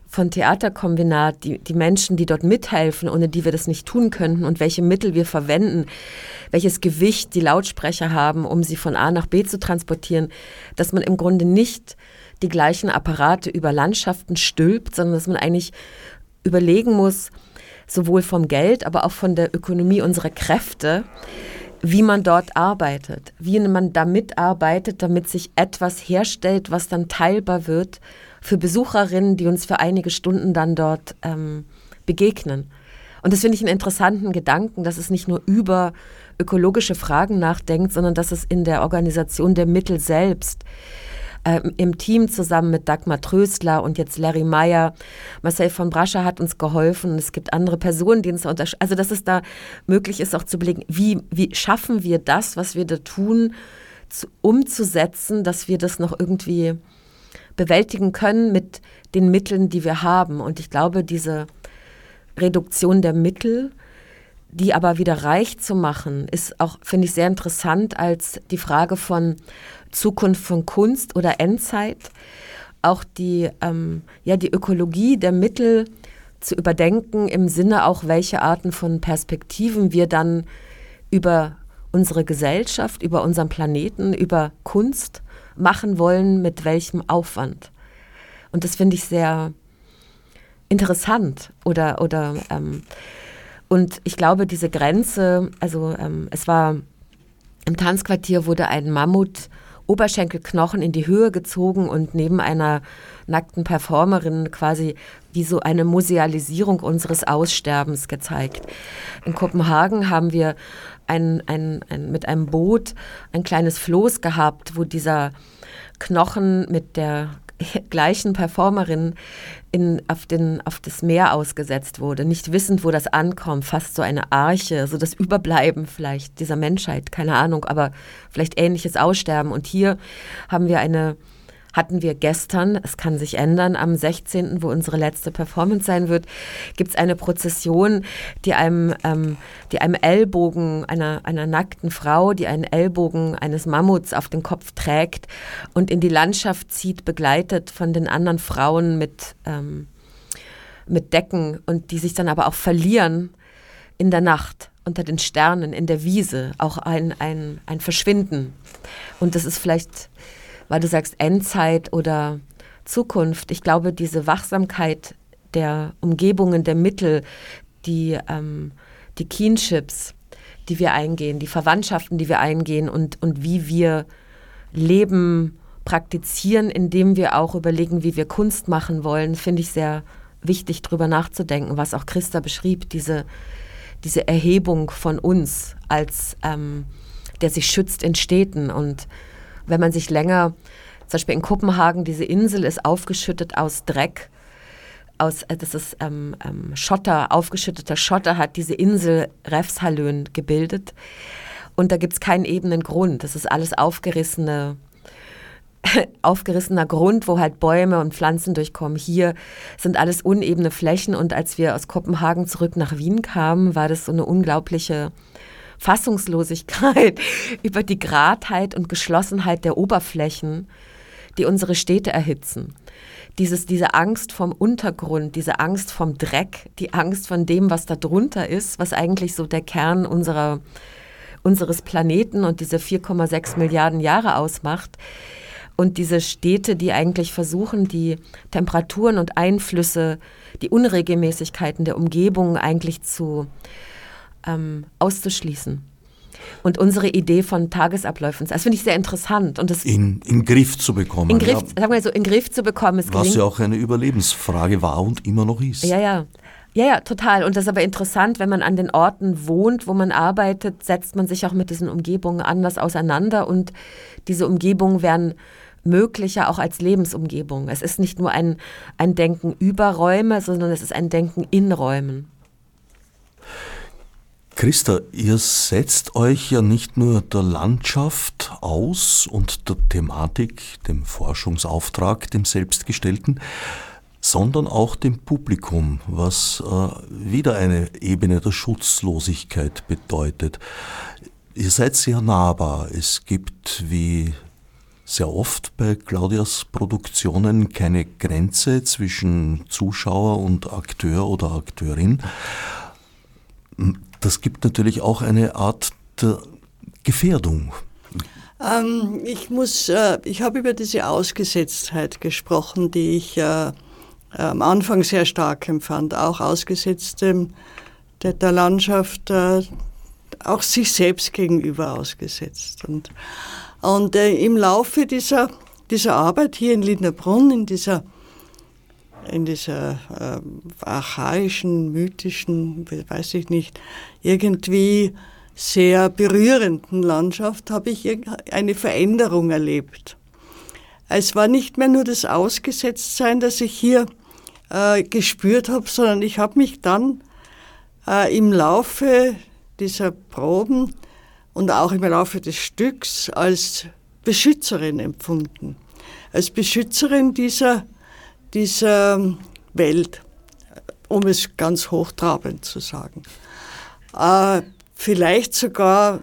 von Theaterkombinat, die, die Menschen, die dort mithelfen, ohne die wir das nicht tun könnten und welche Mittel wir verwenden, welches Gewicht die Lautsprecher haben, um sie von A nach B zu transportieren, dass man im Grunde nicht die gleichen Apparate über Landschaften stülpt, sondern dass man eigentlich überlegen muss, sowohl vom Geld, aber auch von der Ökonomie unserer Kräfte, wie man dort arbeitet, wie man da mitarbeitet, damit sich etwas herstellt, was dann teilbar wird für Besucherinnen, die uns für einige Stunden dann dort ähm, begegnen. Und das finde ich einen interessanten Gedanken, dass es nicht nur über ökologische Fragen nachdenkt, sondern dass es in der Organisation der Mittel selbst ähm, im Team zusammen mit Dagmar Tröstler und jetzt Larry Meyer. Marcel von Brascher hat uns geholfen. Es gibt andere Personen, die uns unterstützen. Also, dass es da möglich ist, auch zu überlegen, wie, wie schaffen wir das, was wir da tun, zu, umzusetzen, dass wir das noch irgendwie bewältigen können mit den Mitteln, die wir haben. Und ich glaube, diese Reduktion der Mittel, die aber wieder reich zu machen, ist auch, finde ich, sehr interessant als die Frage von Zukunft von Kunst oder Endzeit, auch die, ähm, ja, die Ökologie der Mittel zu überdenken, im Sinne auch, welche Arten von Perspektiven wir dann über unsere Gesellschaft, über unseren Planeten, über Kunst machen wollen, mit welchem Aufwand. Und das finde ich sehr interessant oder, oder ähm, und ich glaube, diese Grenze, also ähm, es war im Tanzquartier wurde ein Mammut Oberschenkelknochen in die Höhe gezogen und neben einer nackten Performerin quasi wie so eine Musealisierung unseres Aussterbens gezeigt. In Kopenhagen haben wir ein, ein, ein, mit einem Boot ein kleines Floß gehabt, wo dieser Knochen mit der (laughs) gleichen Performerin in, auf, den, auf das Meer ausgesetzt wurde, nicht wissend, wo das ankommt, fast so eine Arche, so das Überbleiben vielleicht dieser Menschheit, keine Ahnung, aber vielleicht ähnliches Aussterben. Und hier haben wir eine hatten wir gestern, es kann sich ändern, am 16., wo unsere letzte Performance sein wird, gibt es eine Prozession, die einem, ähm, die einem Ellbogen einer, einer nackten Frau, die einen Ellbogen eines Mammuts auf den Kopf trägt und in die Landschaft zieht, begleitet von den anderen Frauen mit, ähm, mit Decken und die sich dann aber auch verlieren in der Nacht unter den Sternen, in der Wiese, auch ein, ein, ein Verschwinden. Und das ist vielleicht weil du sagst Endzeit oder Zukunft. Ich glaube, diese Wachsamkeit der Umgebungen, der Mittel, die, ähm, die Kinships, die wir eingehen, die Verwandtschaften, die wir eingehen und, und wie wir Leben praktizieren, indem wir auch überlegen, wie wir Kunst machen wollen, finde ich sehr wichtig, darüber nachzudenken, was auch Christa beschrieb, diese, diese Erhebung von uns als ähm, der sich schützt in Städten und wenn man sich länger, zum Beispiel in Kopenhagen, diese Insel ist aufgeschüttet aus Dreck, aus, äh, das ist ähm, ähm, Schotter, aufgeschütteter Schotter hat diese Insel Refshalön gebildet. Und da gibt es keinen ebenen Grund. Das ist alles aufgerissene, (laughs) aufgerissener Grund, wo halt Bäume und Pflanzen durchkommen. Hier sind alles unebene Flächen. Und als wir aus Kopenhagen zurück nach Wien kamen, war das so eine unglaubliche Fassungslosigkeit (laughs) über die Gradheit und Geschlossenheit der Oberflächen, die unsere Städte erhitzen. Dieses, diese Angst vom Untergrund, diese Angst vom Dreck, die Angst von dem, was da drunter ist, was eigentlich so der Kern unserer, unseres Planeten und diese 4,6 Milliarden Jahre ausmacht. Und diese Städte, die eigentlich versuchen, die Temperaturen und Einflüsse, die Unregelmäßigkeiten der Umgebung eigentlich zu, ähm, auszuschließen. Und unsere Idee von Tagesabläufen, das finde ich sehr interessant. Und das in, in Griff zu bekommen. In Griff, ja. sagen wir so, in Griff zu bekommen. Es Was ja auch eine Überlebensfrage war und immer noch ist. Ja, ja. Ja, ja, total. Und das ist aber interessant, wenn man an den Orten wohnt, wo man arbeitet, setzt man sich auch mit diesen Umgebungen anders auseinander und diese Umgebungen werden möglicher auch als Lebensumgebung. Es ist nicht nur ein, ein Denken über Räume, sondern es ist ein Denken in Räumen. Christa, ihr setzt euch ja nicht nur der Landschaft aus und der Thematik, dem Forschungsauftrag, dem selbstgestellten, sondern auch dem Publikum, was äh, wieder eine Ebene der Schutzlosigkeit bedeutet. Ihr seid sehr nahbar. Es gibt, wie sehr oft bei Claudias Produktionen, keine Grenze zwischen Zuschauer und Akteur oder Akteurin das gibt natürlich auch eine Art der Gefährdung. Ähm, ich muss, äh, ich habe über diese Ausgesetztheit gesprochen, die ich äh, am Anfang sehr stark empfand, auch ausgesetzt dem, der, der Landschaft, äh, auch sich selbst gegenüber ausgesetzt. Und, und äh, im Laufe dieser, dieser Arbeit hier in Lindnerbrunn, in dieser in dieser äh, archaischen, mythischen, weiß ich nicht, irgendwie sehr berührenden Landschaft habe ich eine Veränderung erlebt. Es war nicht mehr nur das Ausgesetztsein, das ich hier äh, gespürt habe, sondern ich habe mich dann äh, im Laufe dieser Proben und auch im Laufe des Stücks als Beschützerin empfunden. Als Beschützerin dieser dieser Welt, um es ganz hochtrabend zu sagen. Äh, vielleicht sogar,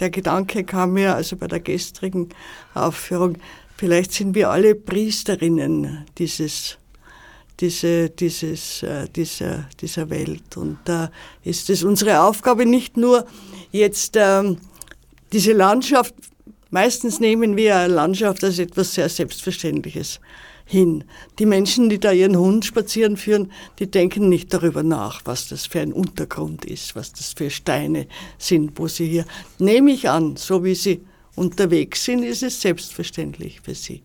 der Gedanke kam mir also bei der gestrigen Aufführung, vielleicht sind wir alle Priesterinnen dieses diese, dieses, äh, dieser, dieser Welt. Und da ist es unsere Aufgabe nicht nur jetzt ähm, diese Landschaft, meistens nehmen wir Landschaft als etwas sehr Selbstverständliches hin. Die Menschen, die da ihren Hund spazieren führen, die denken nicht darüber nach, was das für ein Untergrund ist, was das für Steine sind, wo sie hier, nehme ich an, so wie sie unterwegs sind, ist es selbstverständlich für sie.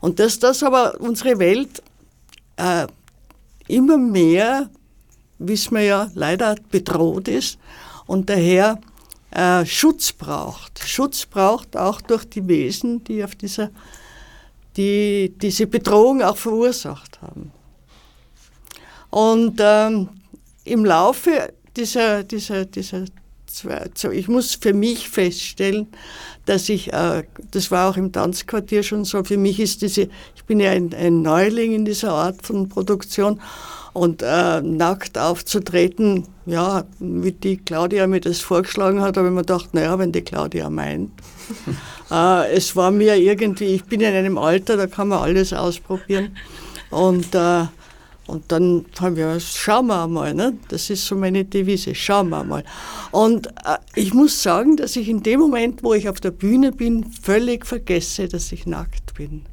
Und dass das aber unsere Welt äh, immer mehr, wissen wir ja, leider bedroht ist und daher äh, Schutz braucht. Schutz braucht auch durch die Wesen, die auf dieser die diese Bedrohung auch verursacht haben. Und ähm, im Laufe dieser, dieser, dieser ich muss für mich feststellen, dass ich, äh, das war auch im Tanzquartier schon so, für mich ist diese, ich bin ja ein, ein Neuling in dieser Art von Produktion und äh, nackt aufzutreten, ja, wie die Claudia mir das vorgeschlagen hat, habe ich mir gedacht, naja, wenn die Claudia meint. (laughs) äh, es war mir irgendwie, ich bin in einem Alter, da kann man alles ausprobieren. Und, äh, und dann haben wir, schauen wir mal, ne? das ist so meine Devise, schauen wir mal. Und äh, ich muss sagen, dass ich in dem Moment, wo ich auf der Bühne bin, völlig vergesse, dass ich nackt bin.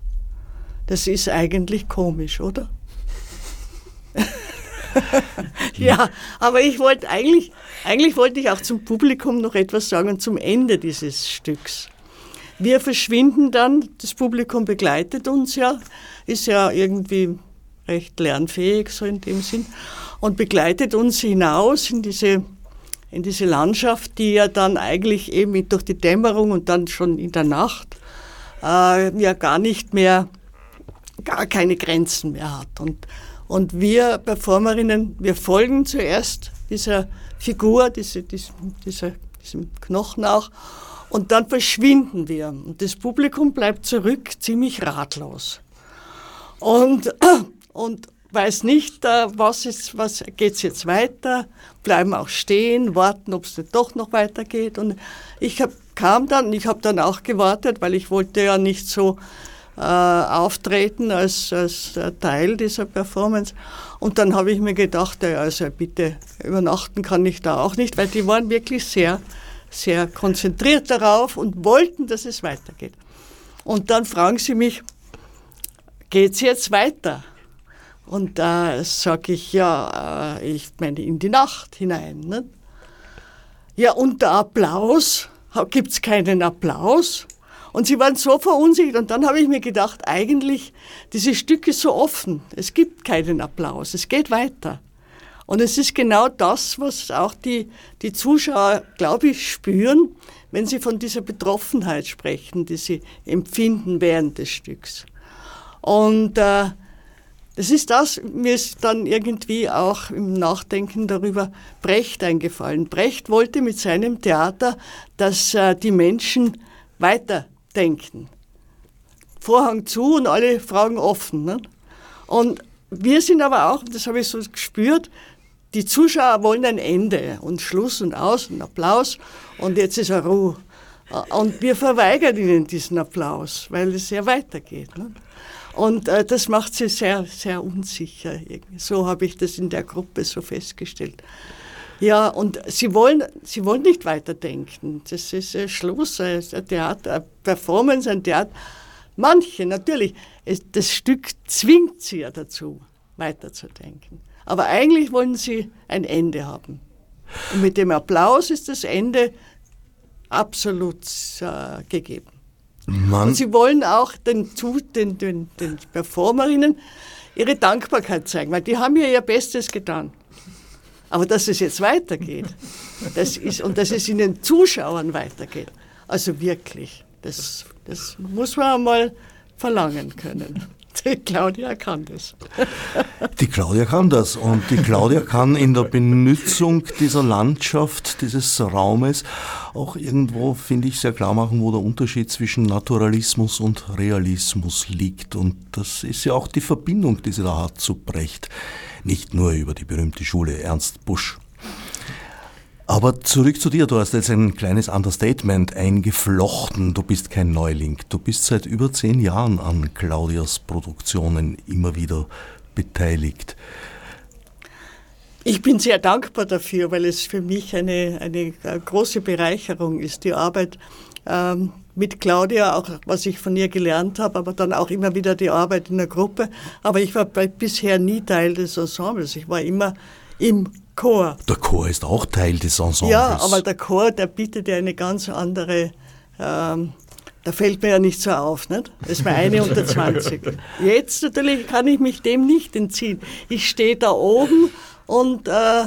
Das ist eigentlich komisch, oder? (laughs) ja, aber ich wollte eigentlich, eigentlich wollte ich auch zum Publikum noch etwas sagen zum Ende dieses Stücks. Wir verschwinden dann, das Publikum begleitet uns ja, ist ja irgendwie recht lernfähig, so in dem Sinn, und begleitet uns hinaus in diese, in diese Landschaft, die ja dann eigentlich eben durch die Dämmerung und dann schon in der Nacht äh, ja gar nicht mehr, gar keine Grenzen mehr hat. Und und wir Performerinnen, wir folgen zuerst dieser Figur, diese, diese, dieser, diesem Knochen auch, und dann verschwinden wir. Und das Publikum bleibt zurück, ziemlich ratlos. Und, (clears throat) und weiß nicht, äh, was ist, was geht's jetzt weiter, bleiben auch stehen, warten, ob es doch noch weitergeht. Und ich hab, kam dann, ich habe dann auch gewartet, weil ich wollte ja nicht so äh, auftreten als, als Teil dieser Performance. Und dann habe ich mir gedacht, ja, also bitte, übernachten kann ich da auch nicht, weil die waren wirklich sehr, sehr konzentriert darauf und wollten, dass es weitergeht. Und dann fragen sie mich, geht es jetzt weiter? Und da sage ich, ja, äh, ich meine in die Nacht hinein. Ne? Ja, und der Applaus, gibt es keinen Applaus? Und sie waren so verunsichert. Und dann habe ich mir gedacht, eigentlich, dieses Stück ist so offen. Es gibt keinen Applaus. Es geht weiter. Und es ist genau das, was auch die, die Zuschauer, glaube ich, spüren, wenn sie von dieser Betroffenheit sprechen, die sie empfinden während des Stücks. Und äh, das ist das, mir ist dann irgendwie auch im Nachdenken darüber Brecht eingefallen. Brecht wollte mit seinem Theater, dass äh, die Menschen weiter denken. Vorhang zu und alle Fragen offen. Ne? Und wir sind aber auch, das habe ich so gespürt, die Zuschauer wollen ein Ende und Schluss und aus und Applaus und jetzt ist er Ruhe. Und wir verweigern ihnen diesen Applaus, weil es ja weitergeht. Ne? Und äh, das macht sie sehr, sehr unsicher. So habe ich das in der Gruppe so festgestellt. Ja, und sie wollen, sie wollen nicht weiterdenken. Das ist äh, Schluss, ein Theater, eine Performance, ein Theater. Manche, natürlich, es, das Stück zwingt sie ja dazu, weiterzudenken. Aber eigentlich wollen sie ein Ende haben. Und mit dem Applaus ist das Ende absolut äh, gegeben. Mann. Und sie wollen auch den, den, den, den Performerinnen ihre Dankbarkeit zeigen, weil die haben ja ihr Bestes getan. Aber dass es jetzt weitergeht, das ist, und dass es in den Zuschauern weitergeht, also wirklich, das, das muss man einmal verlangen können. (laughs) Die Claudia kann das. Die Claudia kann das und die Claudia kann in der Benutzung dieser Landschaft, dieses Raumes auch irgendwo, finde ich, sehr klar machen, wo der Unterschied zwischen Naturalismus und Realismus liegt. Und das ist ja auch die Verbindung, die sie da hat zu Brecht nicht nur über die berühmte Schule Ernst Busch. Aber zurück zu dir, du hast jetzt ein kleines Understatement eingeflochten. Du bist kein Neuling. Du bist seit über zehn Jahren an Claudias Produktionen immer wieder beteiligt. Ich bin sehr dankbar dafür, weil es für mich eine, eine große Bereicherung ist, die Arbeit ähm, mit Claudia, auch was ich von ihr gelernt habe, aber dann auch immer wieder die Arbeit in der Gruppe. Aber ich war bisher nie Teil des Ensembles. Ich war immer im Chor. Der Chor ist auch Teil des Ensembles. Ja, aber der Chor, der bietet ja eine ganz andere, ähm, da fällt mir ja nicht so auf, nicht? Das ist mir eine unter (laughs) 20. Jetzt natürlich kann ich mich dem nicht entziehen. Ich stehe da oben und äh,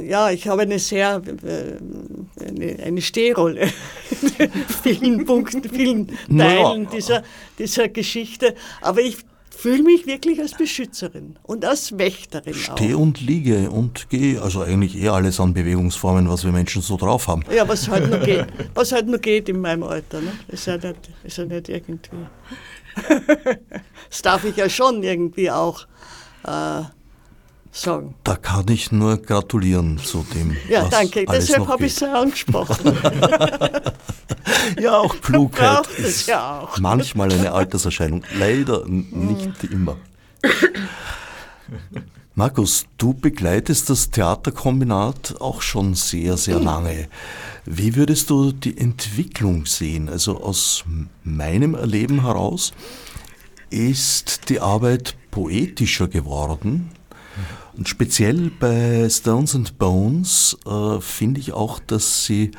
ja, ich habe eine sehr, äh, eine, eine Stehrolle. (laughs) vielen Punkten, vielen Teilen dieser, dieser Geschichte. Aber ich fühle mich wirklich als Beschützerin und als Wächterin Steh und liege und gehe, also eigentlich eh alles an Bewegungsformen, was wir Menschen so drauf haben. Ja, was halt nur geht, was halt nur geht in meinem Alter. Ne? Ist, ja nicht, ist ja nicht irgendwie. (laughs) das darf ich ja schon irgendwie auch äh, sagen. Da kann ich nur gratulieren zu dem. Ja, danke. Deshalb habe ich es ja angesprochen. (laughs) ja, auch Klugheit (laughs) ist ja auch. manchmal eine Alterserscheinung. Leider nicht immer. Markus, du begleitest das Theaterkombinat auch schon sehr, sehr lange. Wie würdest du die Entwicklung sehen? Also aus meinem Erleben heraus ist die Arbeit poetischer geworden, und speziell bei Stones and Bones äh, finde ich auch, dass sie,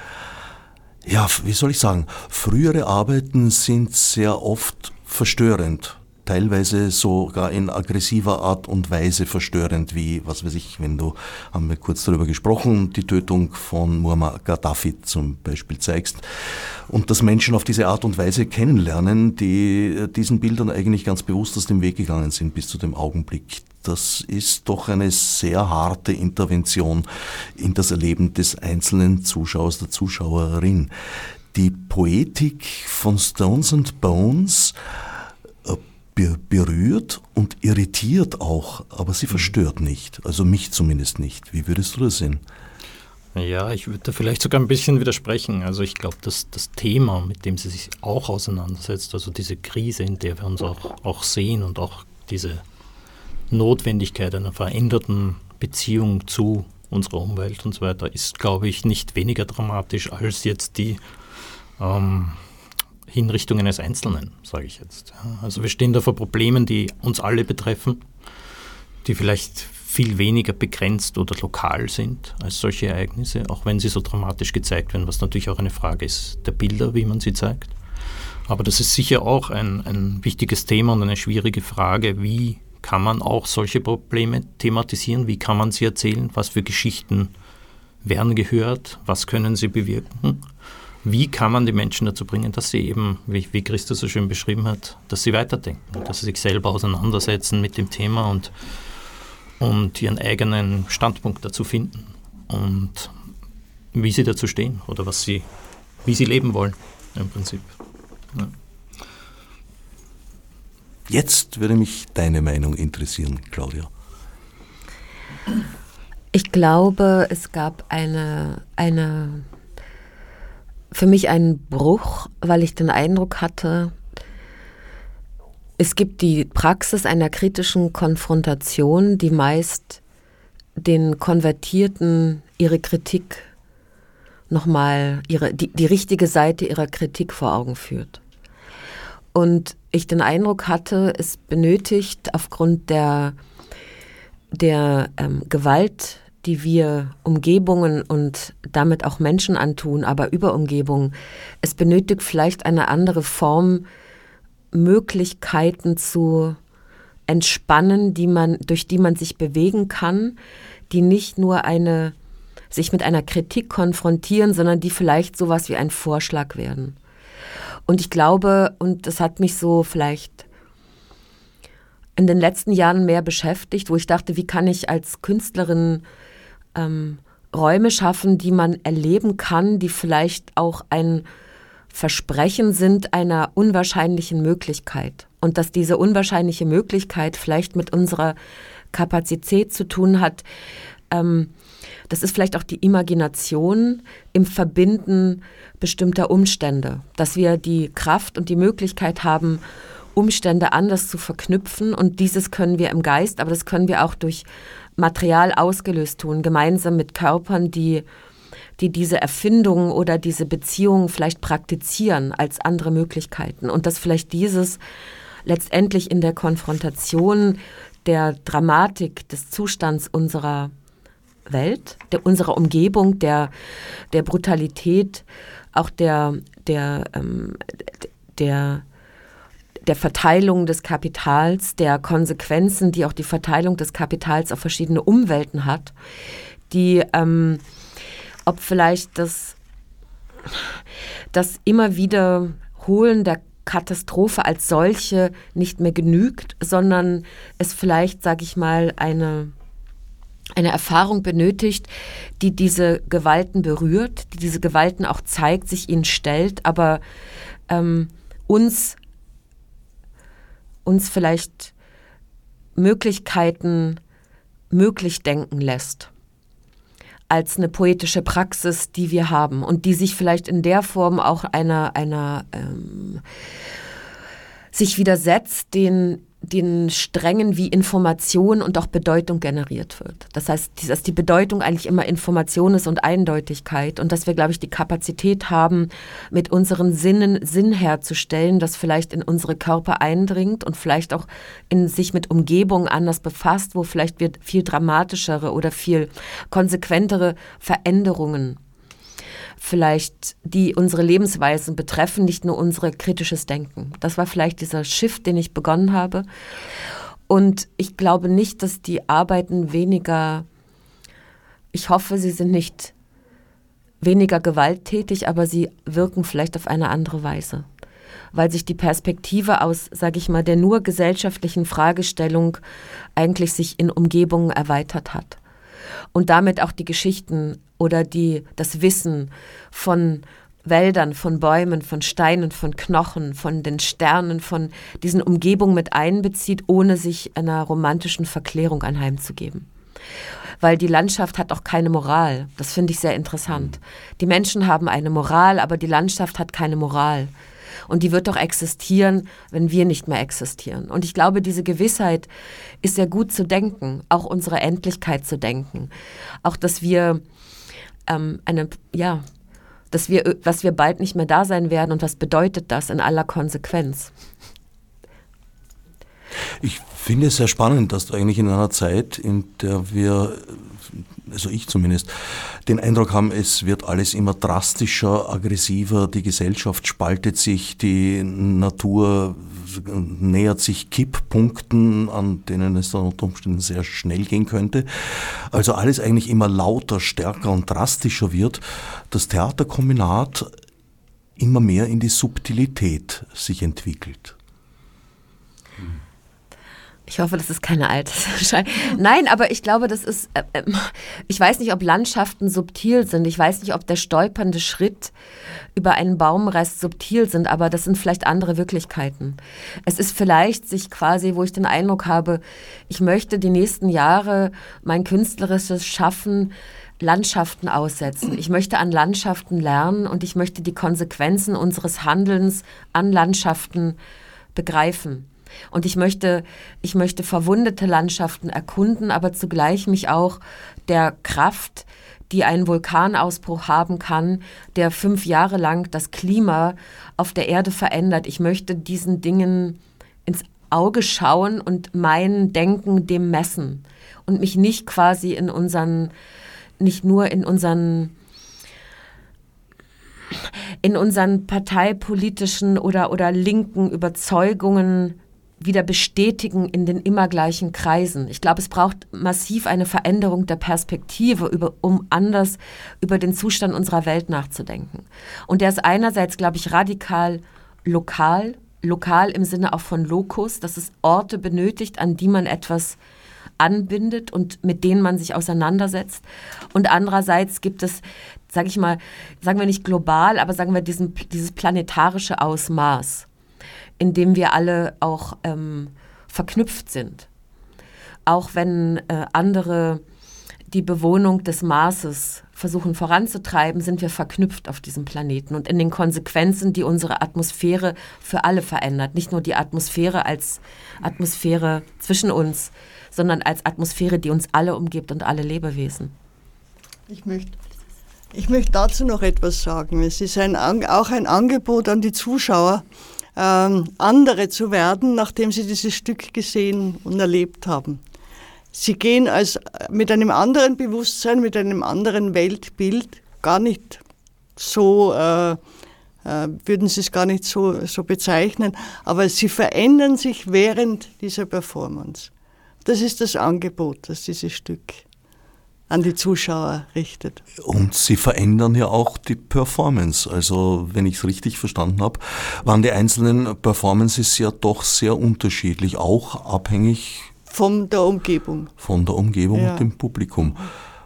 ja, wie soll ich sagen, frühere Arbeiten sind sehr oft verstörend teilweise sogar in aggressiver Art und Weise verstörend, wie, was weiß ich, wenn du, haben wir kurz darüber gesprochen, die Tötung von Muammar Gaddafi zum Beispiel zeigst. Und dass Menschen auf diese Art und Weise kennenlernen, die diesen Bildern eigentlich ganz bewusst aus dem Weg gegangen sind bis zu dem Augenblick. Das ist doch eine sehr harte Intervention in das Erleben des einzelnen Zuschauers, der Zuschauerin. Die Poetik von Stones and Bones berührt und irritiert auch, aber sie mhm. verstört nicht. Also mich zumindest nicht. Wie würdest du das sehen? Ja, ich würde da vielleicht sogar ein bisschen widersprechen. Also ich glaube, dass das Thema, mit dem sie sich auch auseinandersetzt, also diese Krise, in der wir uns auch, auch sehen und auch diese Notwendigkeit einer veränderten Beziehung zu unserer Umwelt und so weiter, ist, glaube ich, nicht weniger dramatisch als jetzt die ähm, Hinrichtung eines Einzelnen, sage ich jetzt. Also wir stehen da vor Problemen, die uns alle betreffen, die vielleicht viel weniger begrenzt oder lokal sind als solche Ereignisse, auch wenn sie so dramatisch gezeigt werden, was natürlich auch eine Frage ist der Bilder, wie man sie zeigt. Aber das ist sicher auch ein, ein wichtiges Thema und eine schwierige Frage, wie kann man auch solche Probleme thematisieren, wie kann man sie erzählen, was für Geschichten werden gehört, was können sie bewirken? Wie kann man die Menschen dazu bringen, dass sie eben, wie, wie Christus so schön beschrieben hat, dass sie weiterdenken, dass sie sich selber auseinandersetzen mit dem Thema und, und ihren eigenen Standpunkt dazu finden? Und wie sie dazu stehen oder was sie, wie sie leben wollen im Prinzip. Ja. Jetzt würde mich deine Meinung interessieren, Claudia. Ich glaube, es gab eine, eine für mich ein Bruch, weil ich den Eindruck hatte, es gibt die Praxis einer kritischen Konfrontation, die meist den Konvertierten ihre Kritik nochmal, ihre, die, die richtige Seite ihrer Kritik vor Augen führt. Und ich den Eindruck hatte, es benötigt aufgrund der, der ähm, Gewalt, die wir Umgebungen und damit auch Menschen antun, aber über Umgebungen. Es benötigt vielleicht eine andere Form, Möglichkeiten zu entspannen, die man, durch die man sich bewegen kann, die nicht nur eine, sich mit einer Kritik konfrontieren, sondern die vielleicht sowas wie ein Vorschlag werden. Und ich glaube, und das hat mich so vielleicht in den letzten Jahren mehr beschäftigt, wo ich dachte, wie kann ich als Künstlerin ähm, Räume schaffen, die man erleben kann, die vielleicht auch ein Versprechen sind einer unwahrscheinlichen Möglichkeit. Und dass diese unwahrscheinliche Möglichkeit vielleicht mit unserer Kapazität zu tun hat, ähm, das ist vielleicht auch die Imagination im Verbinden bestimmter Umstände, dass wir die Kraft und die Möglichkeit haben, Umstände anders zu verknüpfen. Und dieses können wir im Geist, aber das können wir auch durch Material ausgelöst tun, gemeinsam mit Körpern, die, die diese Erfindungen oder diese Beziehungen vielleicht praktizieren als andere Möglichkeiten. Und dass vielleicht dieses letztendlich in der Konfrontation der Dramatik des Zustands unserer Welt, der, unserer Umgebung, der, der Brutalität, auch der, der, ähm, der der Verteilung des Kapitals, der Konsequenzen, die auch die Verteilung des Kapitals auf verschiedene Umwelten hat, die, ähm, ob vielleicht das das immer wieder der Katastrophe als solche nicht mehr genügt, sondern es vielleicht, sage ich mal, eine, eine Erfahrung benötigt, die diese Gewalten berührt, die diese Gewalten auch zeigt, sich ihnen stellt, aber ähm, uns, uns vielleicht Möglichkeiten möglich denken lässt als eine poetische Praxis, die wir haben und die sich vielleicht in der Form auch einer, einer ähm, sich widersetzt, den den Strängen wie Information und auch Bedeutung generiert wird. Das heißt, dass die Bedeutung eigentlich immer Information ist und Eindeutigkeit und dass wir, glaube ich, die Kapazität haben, mit unseren Sinnen Sinn herzustellen, das vielleicht in unsere Körper eindringt und vielleicht auch in sich mit Umgebungen anders befasst, wo vielleicht wir viel dramatischere oder viel konsequentere Veränderungen vielleicht, die unsere Lebensweisen betreffen, nicht nur unser kritisches Denken. Das war vielleicht dieser Shift, den ich begonnen habe. Und ich glaube nicht, dass die Arbeiten weniger, ich hoffe, sie sind nicht weniger gewalttätig, aber sie wirken vielleicht auf eine andere Weise weil sich die Perspektive aus, sage ich mal, der nur gesellschaftlichen Fragestellung eigentlich sich in Umgebungen erweitert hat und damit auch die Geschichten oder die, das Wissen von Wäldern, von Bäumen, von Steinen, von Knochen, von den Sternen, von diesen Umgebungen mit einbezieht, ohne sich einer romantischen Verklärung anheimzugeben. Weil die Landschaft hat auch keine Moral. Das finde ich sehr interessant. Die Menschen haben eine Moral, aber die Landschaft hat keine Moral. Und die wird doch existieren, wenn wir nicht mehr existieren. Und ich glaube, diese Gewissheit ist sehr gut zu denken, auch unsere Endlichkeit zu denken. Auch, dass wir ähm, eine, ja, dass wir, was wir bald nicht mehr da sein werden und was bedeutet das in aller Konsequenz. Ich finde es sehr spannend, dass du eigentlich in einer Zeit, in der wir also ich zumindest, den Eindruck haben, es wird alles immer drastischer, aggressiver, die Gesellschaft spaltet sich, die Natur nähert sich Kipppunkten, an denen es dann unter Umständen sehr schnell gehen könnte. Also alles eigentlich immer lauter, stärker und drastischer wird. Das Theaterkombinat immer mehr in die Subtilität sich entwickelt. Ich hoffe, das ist keine Altersschein. (laughs) Nein, aber ich glaube, das ist, äh, äh, ich weiß nicht, ob Landschaften subtil sind. Ich weiß nicht, ob der stolpernde Schritt über einen Baumrest subtil sind, aber das sind vielleicht andere Wirklichkeiten. Es ist vielleicht sich quasi, wo ich den Eindruck habe, ich möchte die nächsten Jahre mein künstlerisches Schaffen Landschaften aussetzen. Ich möchte an Landschaften lernen und ich möchte die Konsequenzen unseres Handelns an Landschaften begreifen. Und ich möchte, ich möchte verwundete Landschaften erkunden, aber zugleich mich auch der Kraft, die ein Vulkanausbruch haben kann, der fünf Jahre lang das Klima auf der Erde verändert. Ich möchte diesen Dingen ins Auge schauen und mein Denken dem messen und mich nicht quasi in unseren, nicht nur in unseren in unseren parteipolitischen oder, oder linken Überzeugungen wieder bestätigen in den immer gleichen Kreisen. Ich glaube, es braucht massiv eine Veränderung der Perspektive, über, um anders über den Zustand unserer Welt nachzudenken. Und der ist einerseits, glaube ich, radikal lokal, lokal im Sinne auch von Lokus, dass es Orte benötigt, an die man etwas anbindet und mit denen man sich auseinandersetzt. Und andererseits gibt es, sage ich mal, sagen wir nicht global, aber sagen wir diesen, dieses planetarische Ausmaß in dem wir alle auch ähm, verknüpft sind. Auch wenn äh, andere die Bewohnung des Marses versuchen voranzutreiben, sind wir verknüpft auf diesem Planeten und in den Konsequenzen, die unsere Atmosphäre für alle verändert. Nicht nur die Atmosphäre als Atmosphäre zwischen uns, sondern als Atmosphäre, die uns alle umgibt und alle Lebewesen. Ich möchte, ich möchte dazu noch etwas sagen. Es ist ein, auch ein Angebot an die Zuschauer, ähm, andere zu werden, nachdem sie dieses Stück gesehen und erlebt haben. Sie gehen als, mit einem anderen Bewusstsein, mit einem anderen Weltbild gar nicht so, äh, äh, würden Sie es gar nicht so, so bezeichnen, aber sie verändern sich während dieser Performance. Das ist das Angebot, das dieses Stück an die Zuschauer richtet. Und Sie verändern ja auch die Performance. Also, wenn ich es richtig verstanden habe, waren die einzelnen Performances ja doch sehr unterschiedlich, auch abhängig von der Umgebung. Von der Umgebung ja. und dem Publikum.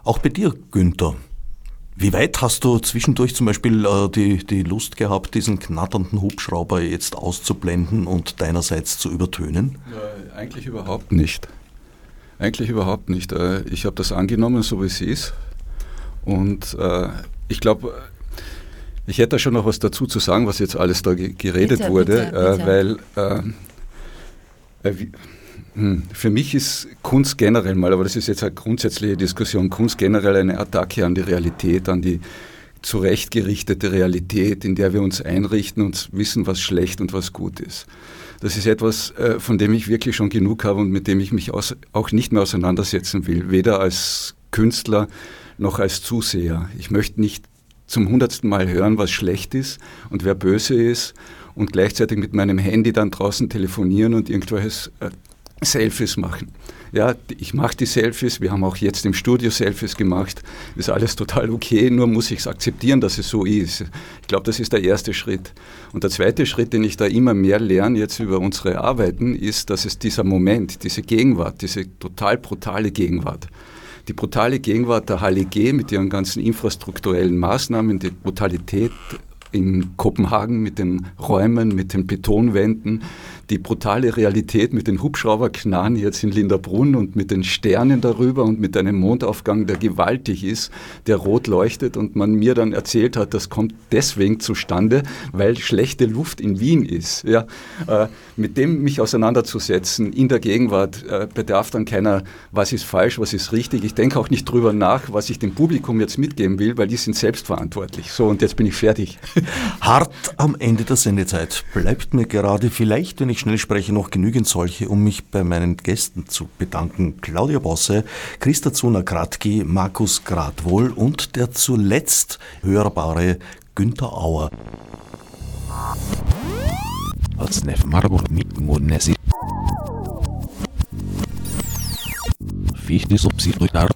Auch bei dir, Günther. Wie weit hast du zwischendurch zum Beispiel äh, die, die Lust gehabt, diesen knatternden Hubschrauber jetzt auszublenden und deinerseits zu übertönen? Ja, eigentlich überhaupt nicht. Eigentlich überhaupt nicht. Äh, ich habe das angenommen, so wie es ist. Und äh, ich glaube, ich hätte da schon noch was dazu zu sagen, was jetzt alles da geredet bitte, wurde, bitte, äh, bitte. weil äh, äh hm, für mich ist Kunst generell mal, aber das ist jetzt eine grundsätzliche Diskussion, Kunst generell eine Attacke an die Realität, an die zurechtgerichtete Realität, in der wir uns einrichten und wissen, was schlecht und was gut ist. Das ist etwas, äh, von dem ich wirklich schon genug habe und mit dem ich mich auch nicht mehr auseinandersetzen will, weder als Künstler noch als Zuseher. Ich möchte nicht zum hundertsten Mal hören, was schlecht ist und wer böse ist und gleichzeitig mit meinem Handy dann draußen telefonieren und irgendwelches äh, Selfies machen. Ja, ich mache die Selfies, wir haben auch jetzt im Studio Selfies gemacht, ist alles total okay, nur muss ich es akzeptieren, dass es so ist. Ich glaube, das ist der erste Schritt. Und der zweite Schritt, den ich da immer mehr lerne jetzt über unsere Arbeiten, ist, dass es dieser Moment, diese Gegenwart, diese total brutale Gegenwart, die brutale Gegenwart der HLG mit ihren ganzen infrastrukturellen Maßnahmen, die Brutalität in Kopenhagen mit den Räumen, mit den Betonwänden, die brutale Realität mit den Hubschrauberknarren jetzt in Linderbrunn und mit den Sternen darüber und mit einem Mondaufgang, der gewaltig ist, der rot leuchtet und man mir dann erzählt hat, das kommt deswegen zustande, weil schlechte Luft in Wien ist. Ja, äh, mit dem mich auseinanderzusetzen in der Gegenwart äh, bedarf dann keiner, was ist falsch, was ist richtig. Ich denke auch nicht drüber nach, was ich dem Publikum jetzt mitgeben will, weil die sind selbstverantwortlich. So, und jetzt bin ich fertig. Hart am Ende der Sendezeit bleibt mir gerade vielleicht, wenn ich schnell spreche, noch genügend solche, um mich bei meinen Gästen zu bedanken. Claudia Bosse, Christa Zuna Kratki, Markus Gradwohl und der zuletzt hörbare Günther Auer. Als Nef Marburg mit Monesi. Fichte subsidiar